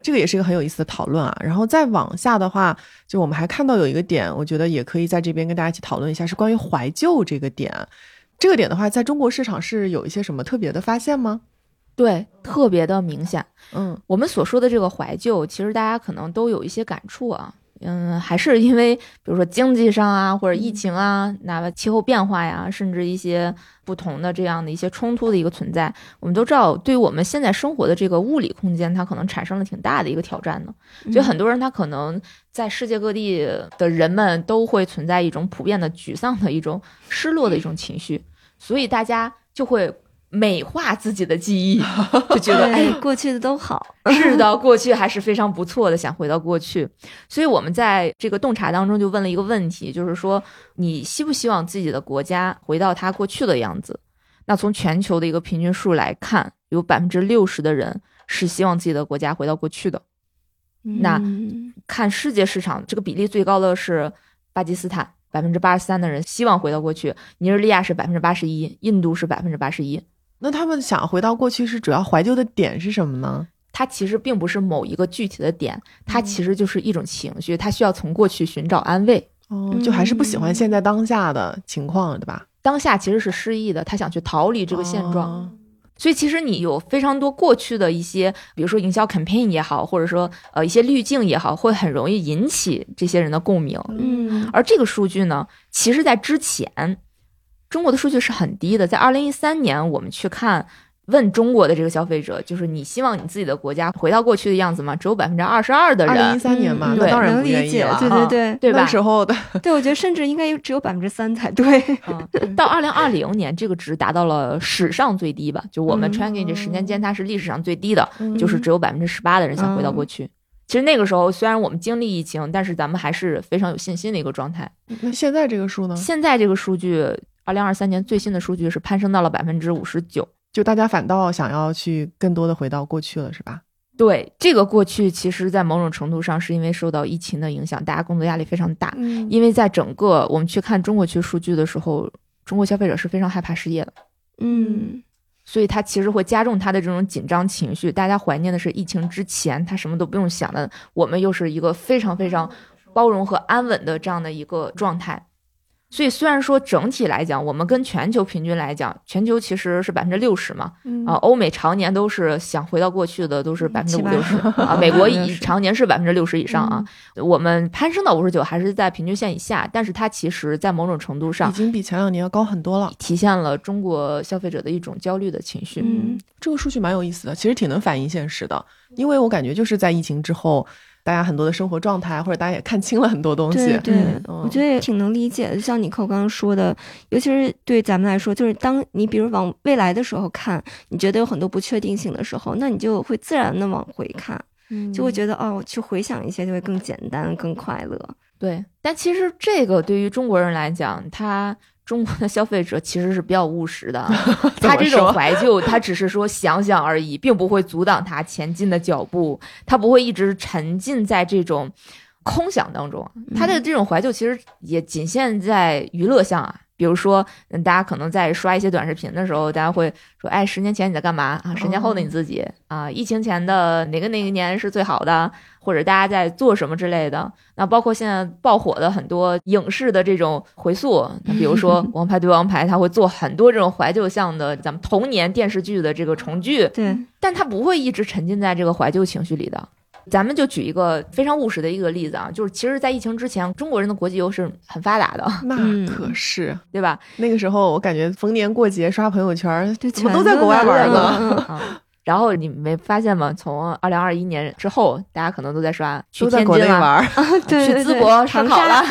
[SPEAKER 1] 这个也是一个很有意思的讨论啊。然后再往下的话，就我们还看到有一个点，我觉得也可以在这边跟大家一起讨论一下，是关于怀旧这个点。这个点的话，在中国市场是有一些什么特别的发现吗？
[SPEAKER 2] 对，特别的明显。
[SPEAKER 1] 嗯
[SPEAKER 2] 我们所说的这个怀旧，其实大家可能都有一些感触啊。嗯，还是因为比如说经济上啊，或者疫情啊，哪怕气候变化呀，甚至一些不同的这样的一些冲突的一个存在，我们都知道，对于我们现在生活的这个物理空间，它可能产生了挺大的一个挑战的。所以很多人他可能在世界各地的人们都会存在一种普遍的沮丧的一种失落的一种情绪，所以大家就会美化自己的记忆，就觉得哎，
[SPEAKER 3] 过去的都好。
[SPEAKER 2] 是的，过去还是非常不错的，想回到过去。所以我们在这个洞察当中就问了一个问题，就是说你希不希望自己的国家回到它过去的样子？那从全球的一个平均数来看，有百分之六十的人是希望自己的国家回到过去的。那
[SPEAKER 3] 嗯
[SPEAKER 2] 看世界市场，这个比例最高的是巴基斯坦，百分之八十三的人希望回到过去；尼日利亚是百分之八十一，印度是百分之八十一。
[SPEAKER 1] 那他们想回到过去是主要怀旧的点是什么呢？
[SPEAKER 2] 它其实并不是某一个具体的点，它其实就是一种情绪，它需要从过去寻找安慰。
[SPEAKER 1] 哦，就还是不喜欢
[SPEAKER 3] 嗯
[SPEAKER 1] 现在当下的情况，对吧？
[SPEAKER 2] 当下其实是失意的，他想去逃离这个现状。
[SPEAKER 1] 哦
[SPEAKER 2] 所以其实你有非常多过去的一些，比如说营销 campaign 也好，或者说呃一些滤镜也好，会很容易引起这些人的共鸣。
[SPEAKER 3] 嗯
[SPEAKER 2] 而这个数据呢，其实在之前，中国的数据是很低的。在二零一三年，我们去看问中国的这个消费者，就是你希望你自己的国家回到过去的样子吗？只有百分之二十二的人
[SPEAKER 1] 二零一
[SPEAKER 2] 人，
[SPEAKER 1] 三年嘛，
[SPEAKER 3] 嗯
[SPEAKER 1] 那当然
[SPEAKER 3] 能理解。对
[SPEAKER 2] 啊
[SPEAKER 3] 对对
[SPEAKER 2] 对吧
[SPEAKER 1] 那？时候的
[SPEAKER 3] 对，我觉得甚至应该只有百分之三才对。
[SPEAKER 2] 嗯，到二零二零年，这个值达到了史上最低吧？就我们
[SPEAKER 3] 嗯
[SPEAKER 2] tracking 这十年间，它是历史上最低的，
[SPEAKER 1] 嗯
[SPEAKER 2] 就是只有百分之十八的人想回到过去。其实那个时候，虽然我们经历疫情，但是咱们还是非常有信心的一个状态。
[SPEAKER 1] 那现在这个数呢？
[SPEAKER 2] 现在这个数据，二零二三年最新的数据是攀升到了百分之五十九。
[SPEAKER 1] 就大家反倒想要去更多的回到过去了，是吧？
[SPEAKER 2] 对这个过去，其实在某种程度上是因为受到疫情的影响，大家工作压力非常大。
[SPEAKER 1] 嗯
[SPEAKER 2] 因为在整个我们去看中国区数据的时候，中国消费者是非常害怕失业的，
[SPEAKER 3] 嗯
[SPEAKER 2] 所以他其实会加重他的这种紧张情绪。大家怀念的是疫情之前他什么都不用想的，我们又是一个非常非常包容和安稳的这样的一个状态。所以虽然说整体来讲，我们跟全球平均来讲，全球其实是百分之六十嘛，
[SPEAKER 1] 嗯
[SPEAKER 2] 啊，欧美常年都是想回到过去的，都是百分之五六十 啊，美国以常年是百分之六十以上啊。我们攀升到五十九，还是在平均线以下，但是它其实在某种程度上已
[SPEAKER 1] 经比前两年要高很多了。
[SPEAKER 2] 体现了中国消费者的一种焦虑的情绪。
[SPEAKER 3] 嗯
[SPEAKER 1] 这个数据蛮有意思的，其实挺能反映现实的，因为我感觉就是在疫情之后，大家很多的生活状态，或者大家也看清了很多东西。
[SPEAKER 3] 对对，
[SPEAKER 1] 嗯
[SPEAKER 3] 我觉得也挺能理解的。就像你寇刚刚说的，尤其是对咱们来说，就是当你比如往未来的时候看，你觉得有很多不确定性的时候，那你就会自然的往回看，
[SPEAKER 1] 嗯
[SPEAKER 3] 就会觉得哦，去回想一些就会更简单、更快乐。
[SPEAKER 2] 对，但其实这个对于中国人来讲，他中国的消费者其实是比较务实的，他这种怀旧，他只是说想想而已，并不会阻挡他前进的脚步，他不会一直沉浸在这种空想当中。他的这种怀旧其实也仅限在娱乐项啊。比如说，嗯，大家可能在刷一些短视频的时候，大家会说：“哎，十年前你在干嘛啊？十年后的你自己啊？疫情前的哪个哪个年是最好的？或者大家在做什么之类的？那包括现在爆火的很多影视的这种回溯，那比如说《王牌对王牌》，它会做很多这种怀旧向的咱们童年电视剧的这个重聚，
[SPEAKER 3] 对，
[SPEAKER 2] 但他不会一直沉浸在这个怀旧情绪里的。咱们就举一个非常务实的一个例子啊，就是其实，在疫情之前，中国人的国际游是很发达的，
[SPEAKER 1] 那
[SPEAKER 3] 嗯
[SPEAKER 1] 可是、
[SPEAKER 2] 对吧？
[SPEAKER 1] 那个时候，我感觉逢年过节刷朋友圈，
[SPEAKER 3] 对
[SPEAKER 1] 怎么都在国外玩呢？
[SPEAKER 2] 然后你没发现吗？从二零二一年之后，大家可能都在刷去
[SPEAKER 1] 都在国内
[SPEAKER 2] 天津 了，
[SPEAKER 1] 玩，
[SPEAKER 3] 对
[SPEAKER 2] 去淄博烧烤了。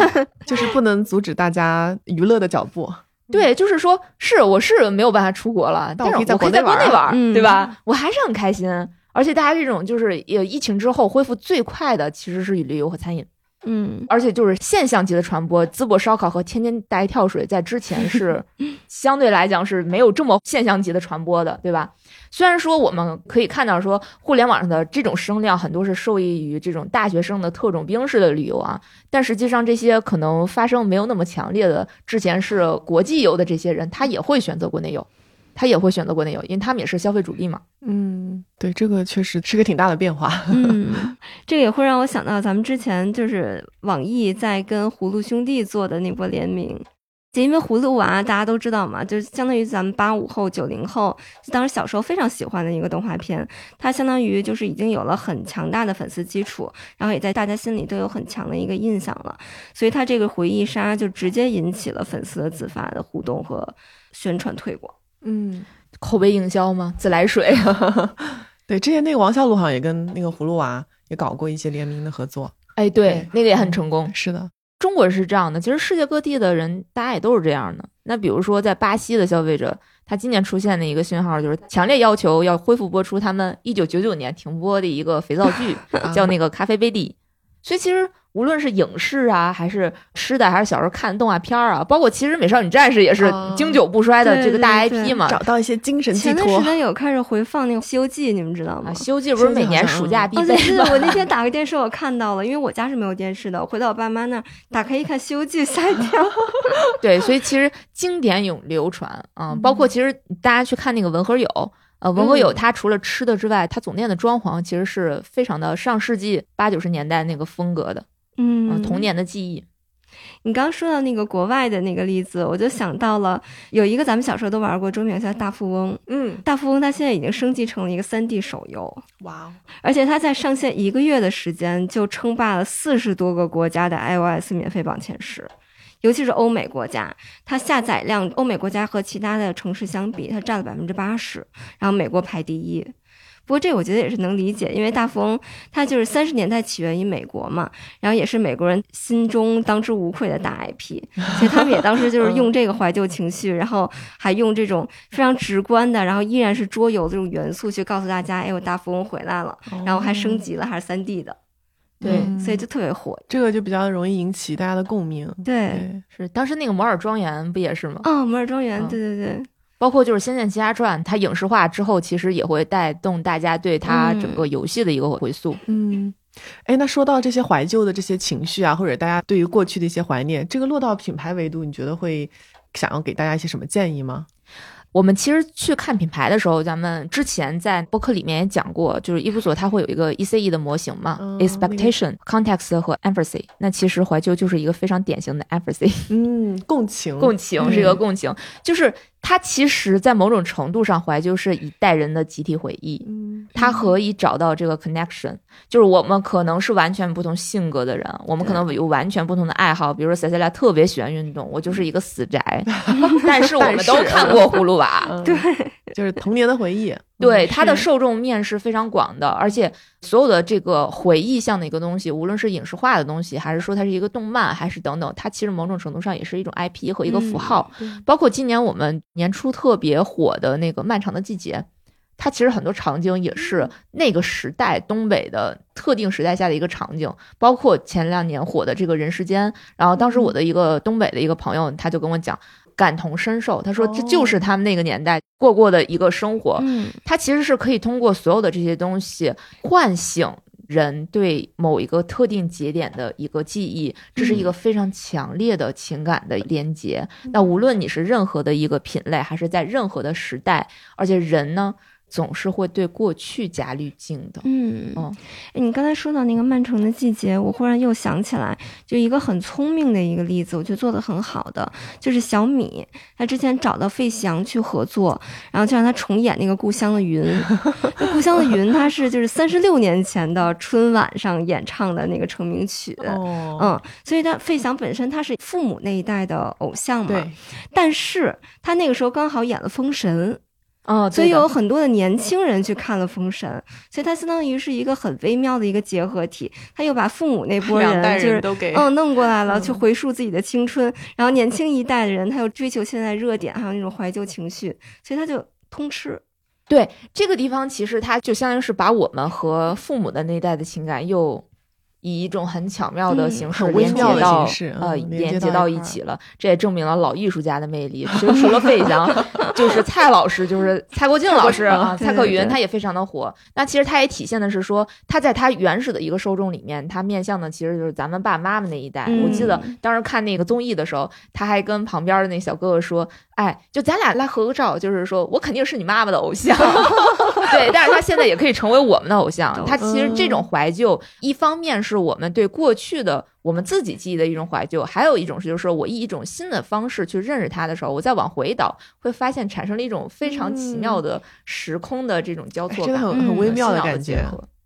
[SPEAKER 1] 就是不能阻止大家娱乐的脚步。
[SPEAKER 2] 对，就是说，是我是没有办法出国了，但是
[SPEAKER 1] 我可以在国内玩
[SPEAKER 2] 对吧？我还是很开心。而且大家这种就是呃疫情之后恢复最快的其实是旅游和餐饮，
[SPEAKER 3] 嗯
[SPEAKER 2] 而且就是现象级的传播。淄博烧烤和天津大鱼跳水在之前是 相对来讲是没有这么现象级的传播的，对吧？虽然说我们可以看到说互联网上的这种声量很多是受益于这种大学生的特种兵式的旅游啊，但实际上这些可能发生没有那么强烈的，之前是国际游的这些人，他也会选择国内游，他也会选择国内游，因为他们也是消费主力嘛。
[SPEAKER 1] 嗯，对，这个确实是个挺大的变化。
[SPEAKER 3] 嗯，这个也会让我想到咱们之前就是网易在跟葫芦兄弟做的那波联名。就因为葫芦娃大家都知道嘛，就是相当于咱们八五后、九零后，当时小时候非常喜欢的一个动画片，它相当于就是已经有了很强大的粉丝基础，然后也在大家心里都有很强的一个印象了，所以它这个回忆杀就直接引起了粉丝的自发的互动和宣传推广。
[SPEAKER 1] 嗯，
[SPEAKER 2] 口碑营销吗，自来水。
[SPEAKER 1] 对，之前那个王小璐好像也跟那个葫芦娃也搞过一些联名的合作。
[SPEAKER 2] 哎，对
[SPEAKER 1] 对，
[SPEAKER 2] 那个也很成功。
[SPEAKER 1] 是的，
[SPEAKER 2] 中国是这样的，其实世界各地的人，大家也都是这样的。那比如说，在巴西的消费者，他今年出现的一个信号就是强烈要求要恢复播出他们一九九九年停播的一个肥皂剧，叫那个《咖啡杯底》。所以其实无论是影视啊，还是吃的，还是小时候看的动画片儿啊，包括其实《美少女战士》也是
[SPEAKER 1] 啊
[SPEAKER 2] 经久不衰的这个大 IP 嘛。
[SPEAKER 1] 找到一些精神寄托
[SPEAKER 3] 前段时。间有开始回放那个《西游记》，你们知道吗
[SPEAKER 2] 啊，《西游记》不是每年暑假必
[SPEAKER 3] 哦，
[SPEAKER 2] 备吗？
[SPEAKER 3] 我那天打开电视，我看到了，因为我家是没有电视的，我回到我爸妈那儿，打开一看《西游记》，吓一跳。
[SPEAKER 2] 对，所以其实经典永流传啊、包括其实大家去看那个文和友，呃，文和友
[SPEAKER 3] 嗯
[SPEAKER 2] 它除了吃的之外，它总店的装潢其实是非常的上世纪八九十年代那个风格的，
[SPEAKER 3] 嗯
[SPEAKER 2] 嗯、童年的记忆。
[SPEAKER 3] 你刚说到那个国外的那个例子，我就想到了有一个咱们小时候都玩过桌面游戏叫《大富翁》。
[SPEAKER 1] 嗯，
[SPEAKER 3] 大富翁它现在已经升级成了一个三 D 手游，
[SPEAKER 1] 哇哦，
[SPEAKER 3] 而且它在上线一个月的时间就称霸了四十多个国家的 iOS 免费榜前十，尤其是欧美国家，它下载量欧美国家和其他的城市相比，它占了百分之八十，然后美国排第一。不过这我觉得也是能理解，因为大富翁它就是三十年代起源于美国嘛，然后也是美国人心中当之无愧的大 IP，所以他们也当时就是用这个怀旧情绪，然后还用这种非常直观的，然后依然是桌游这种元素去告诉大家，哎，我大富翁回来了，然后还升级了，还是三 D 的，
[SPEAKER 2] 对
[SPEAKER 1] 嗯
[SPEAKER 3] 所以就特别火。
[SPEAKER 1] 这个就比较容易引起大家的共鸣。
[SPEAKER 3] 对，
[SPEAKER 1] 对，
[SPEAKER 2] 是当时那个摩尔庄园不也是吗？
[SPEAKER 3] 哦，摩尔庄园，
[SPEAKER 2] 嗯
[SPEAKER 3] 对对对，
[SPEAKER 2] 包括就是《仙剑奇侠传》，它影视化之后，其实也会带动大家对它整个游戏的一个回溯。
[SPEAKER 1] 嗯，哎，那说到这些怀旧的这些情绪啊，或者大家对于过去的一些怀念，这个落到品牌维度，你觉得会想要给大家一些什么建议吗？
[SPEAKER 2] 我们其实去看品牌的时候，咱们之前在播客里面也讲过，就是伊芙索它会有一个 ECE 的模型嘛、
[SPEAKER 1] 嗯
[SPEAKER 2] e x p e c t a t i o n context 和 empathy。那其实怀旧就是一个非常典型的 empathy，
[SPEAKER 1] 嗯，共情，
[SPEAKER 2] 共情是一个共情，就是它其实在某种程度上，怀旧是一代人的集体回忆。
[SPEAKER 1] 嗯，
[SPEAKER 2] 它可以找到这个 connection，就是我们可能是完全不同性格的人，我们可能有完全不同的爱好，比如说 c e c i l a 特别喜欢运动，我就是一个死宅，但是我们都看过葫芦娃，
[SPEAKER 1] 嗯对，就是童年的回忆。
[SPEAKER 2] 对，
[SPEAKER 1] 嗯
[SPEAKER 2] 它的受众面是非常广的，而且所有的这个回忆向的一个东西，无论是影视化的东西，还是说它是一个动漫，还是等等，它其实某种程度上也是一种 IP 和一个符号。
[SPEAKER 1] 嗯
[SPEAKER 2] 包括今年我们年初特别火的那个《漫长的季节》，它其实很多场景也是那个时代东北的特定时代下的一个场景，包括前两年火的这个人世间。然后当时我的一个东北的一个朋友，他就跟我讲。感同身受，他说这就是他们那个年代过过的一个生活。
[SPEAKER 3] 嗯。
[SPEAKER 2] 他其实是可以通过所有的这些东西唤醒人对某一个特定节点的一个记忆，这是一个非常强烈的情感的连接。那无论你是任何的一个品类，还是在任何的时代，而且人呢，总是会对过去加滤镜的。
[SPEAKER 3] 嗯，
[SPEAKER 2] 哦
[SPEAKER 3] 哎你刚才说到那个曼城的季节，我忽然又想起来，就一个很聪明的一个例子，我觉得做的很好的，就是小米，他之前找到费翔去合作，然后就让他重演那个《故乡的云》。那《故乡的云》它是就是三十六年前的春晚上演唱的那个成名曲。
[SPEAKER 1] 哦，
[SPEAKER 3] 嗯，所以他费翔本身他是父母那一代的偶像嘛，
[SPEAKER 1] 对，
[SPEAKER 3] 但是他那个时候刚好演了《封神》，
[SPEAKER 2] 哦，
[SPEAKER 3] 所以有很多的年轻人去看了《封神》，所以它相当于是一个很微妙的一个结合体。他又把父母那波
[SPEAKER 1] 两代
[SPEAKER 3] 就是
[SPEAKER 1] 人都给
[SPEAKER 3] 嗯弄过来了，
[SPEAKER 1] 嗯
[SPEAKER 3] 去回溯自己的青春，然后年轻一代的人他又追求现在热点，还有那种怀旧情绪，所以他就通吃。
[SPEAKER 2] 对这个地方，其实它就相当于是把我们和父母的那一代的情感又。以一种很巧妙的
[SPEAKER 3] 嗯
[SPEAKER 2] 形式连接到呃
[SPEAKER 1] 嗯连接
[SPEAKER 2] 到
[SPEAKER 1] 到一
[SPEAKER 2] 起了，这也证明了老艺术家的魅力。其实除了费翔，就是蔡老师，就是蔡国庆老师啊，蔡可云他也非常的火。那其实他也体现的是说，他在他原始的一个受众里面，他面向的其实就是咱们爸妈妈那一代。我记得
[SPEAKER 3] 嗯
[SPEAKER 2] 当时看那个综艺的时候，他还跟旁边的那小哥哥说：“哎，就咱俩来合个照，就是说我肯定是你妈妈的偶像。”对，但是他现在也可以成为我们的偶像。他其实这种怀旧，一方面是我们对过去的我们自己记忆的一种怀旧，还有一种是就是我以一种新的方式去认识它的时候，我再往回倒，会发现产生了一种非常奇妙的时空的这种交错感，
[SPEAKER 1] 真的很微妙
[SPEAKER 2] 的
[SPEAKER 1] 感觉。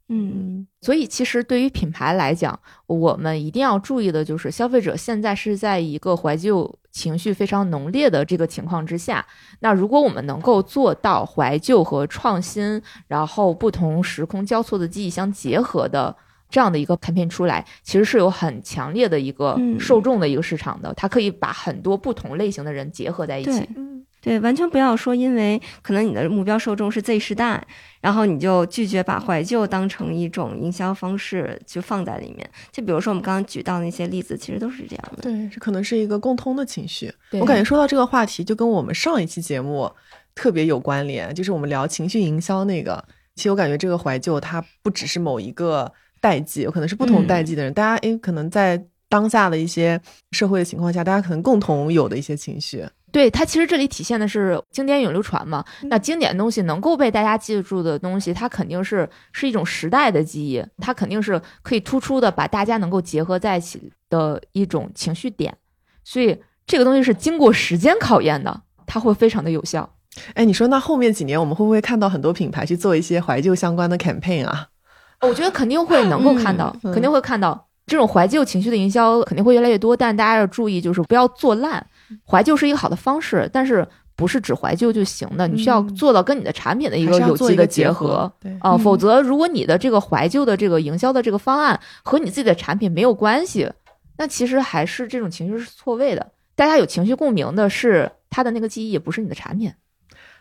[SPEAKER 3] 嗯
[SPEAKER 2] 所以，其实对于品牌来讲，我们一定要注意的就是，消费者现在是在一个怀旧情绪非常浓烈的这个情况之下。那如果我们能够做到怀旧和创新，然后不同时空交错的记忆相结合的这样的一个 campaign 出来，其实是有很强烈的一个
[SPEAKER 3] 嗯
[SPEAKER 2] 受众的一个市场的，它可以把很多不同类型的人结合在一起
[SPEAKER 3] 对。
[SPEAKER 1] 嗯
[SPEAKER 3] 对，完全不要说因为可能你的目标受众是 Z 时代，然后你就拒绝把怀旧当成一种营销方式就放在里面。就比如说我们刚刚举到那些例子，其实都是这样的。
[SPEAKER 1] 对，这可能是一个共通的情绪。我感觉说到这个话题，就跟我们上一期节目特别有关联，就是我们聊情绪营销那个。其实我感觉这个怀旧，它不只是某一个代际，有可能是不同代际的人，大家诶，可能在当下的一些社会的情况下，大家可能共同有的一些情绪。
[SPEAKER 2] 对它其实这里体现的是经典永流传嘛。那经典的东西能够被大家记住的东西，它肯定是是一种时代的记忆，它肯定是可以突出的把大家能够结合在一起的一种情绪点。所以这个东西是经过时间考验的，它会非常的有效。
[SPEAKER 1] 哎，你说那后面几年我们会不会看到很多品牌去做一些怀旧相关的 campaign 啊？
[SPEAKER 2] 我觉得肯定会能够看到，
[SPEAKER 1] 嗯
[SPEAKER 2] 肯定会看到这种怀旧情绪的营销肯定会越来越多，但大家要注意，就是不要做烂。怀旧是一个好的方式，但是不是只怀旧就行的，你需要
[SPEAKER 1] 嗯
[SPEAKER 2] 做到跟你的产品的一个有机的结
[SPEAKER 1] 合。对，
[SPEAKER 2] 啊、
[SPEAKER 3] 嗯
[SPEAKER 2] 否则如果你的这个怀旧的这个营销的这个方案和你自己的产品没有关系，那其实还是这种情绪是错位的。大家有情绪共鸣的是他的那个记忆，不是你的产品。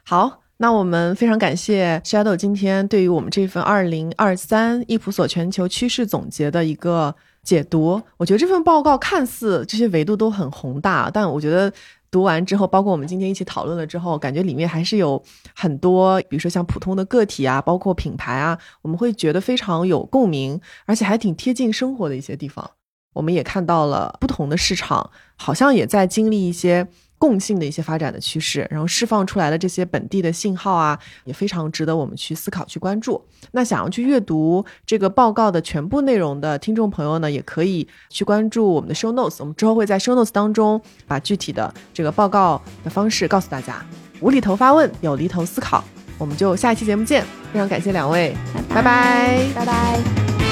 [SPEAKER 1] 好，那我们非常感谢 Shadow 今天对于我们这份二零二三易普所全球趋势总结的一个解读。我觉得这份报告看似这些维度都很宏大，但我觉得读完之后，包括我们今天一起讨论了之后，感觉里面还是有很多，比如说像普通的个体啊，包括品牌啊，我们会觉得非常有共鸣，而且还挺贴近生活的一些地方。我们也看到了不同的市场好像也在经历一些共性的一些发展的趋势，然后释放出来的这些本地的信号啊，也非常值得我们去思考、去关注。那想要去阅读这个报告的全部内容的听众朋友呢，也可以去关注我们的 show notes，我们之后会在 show notes 当中把具体的这个报告的方式告诉大家。无厘头发问，有厘头思考，我们就下一期节目见。非常感谢两位，拜拜
[SPEAKER 2] 拜拜。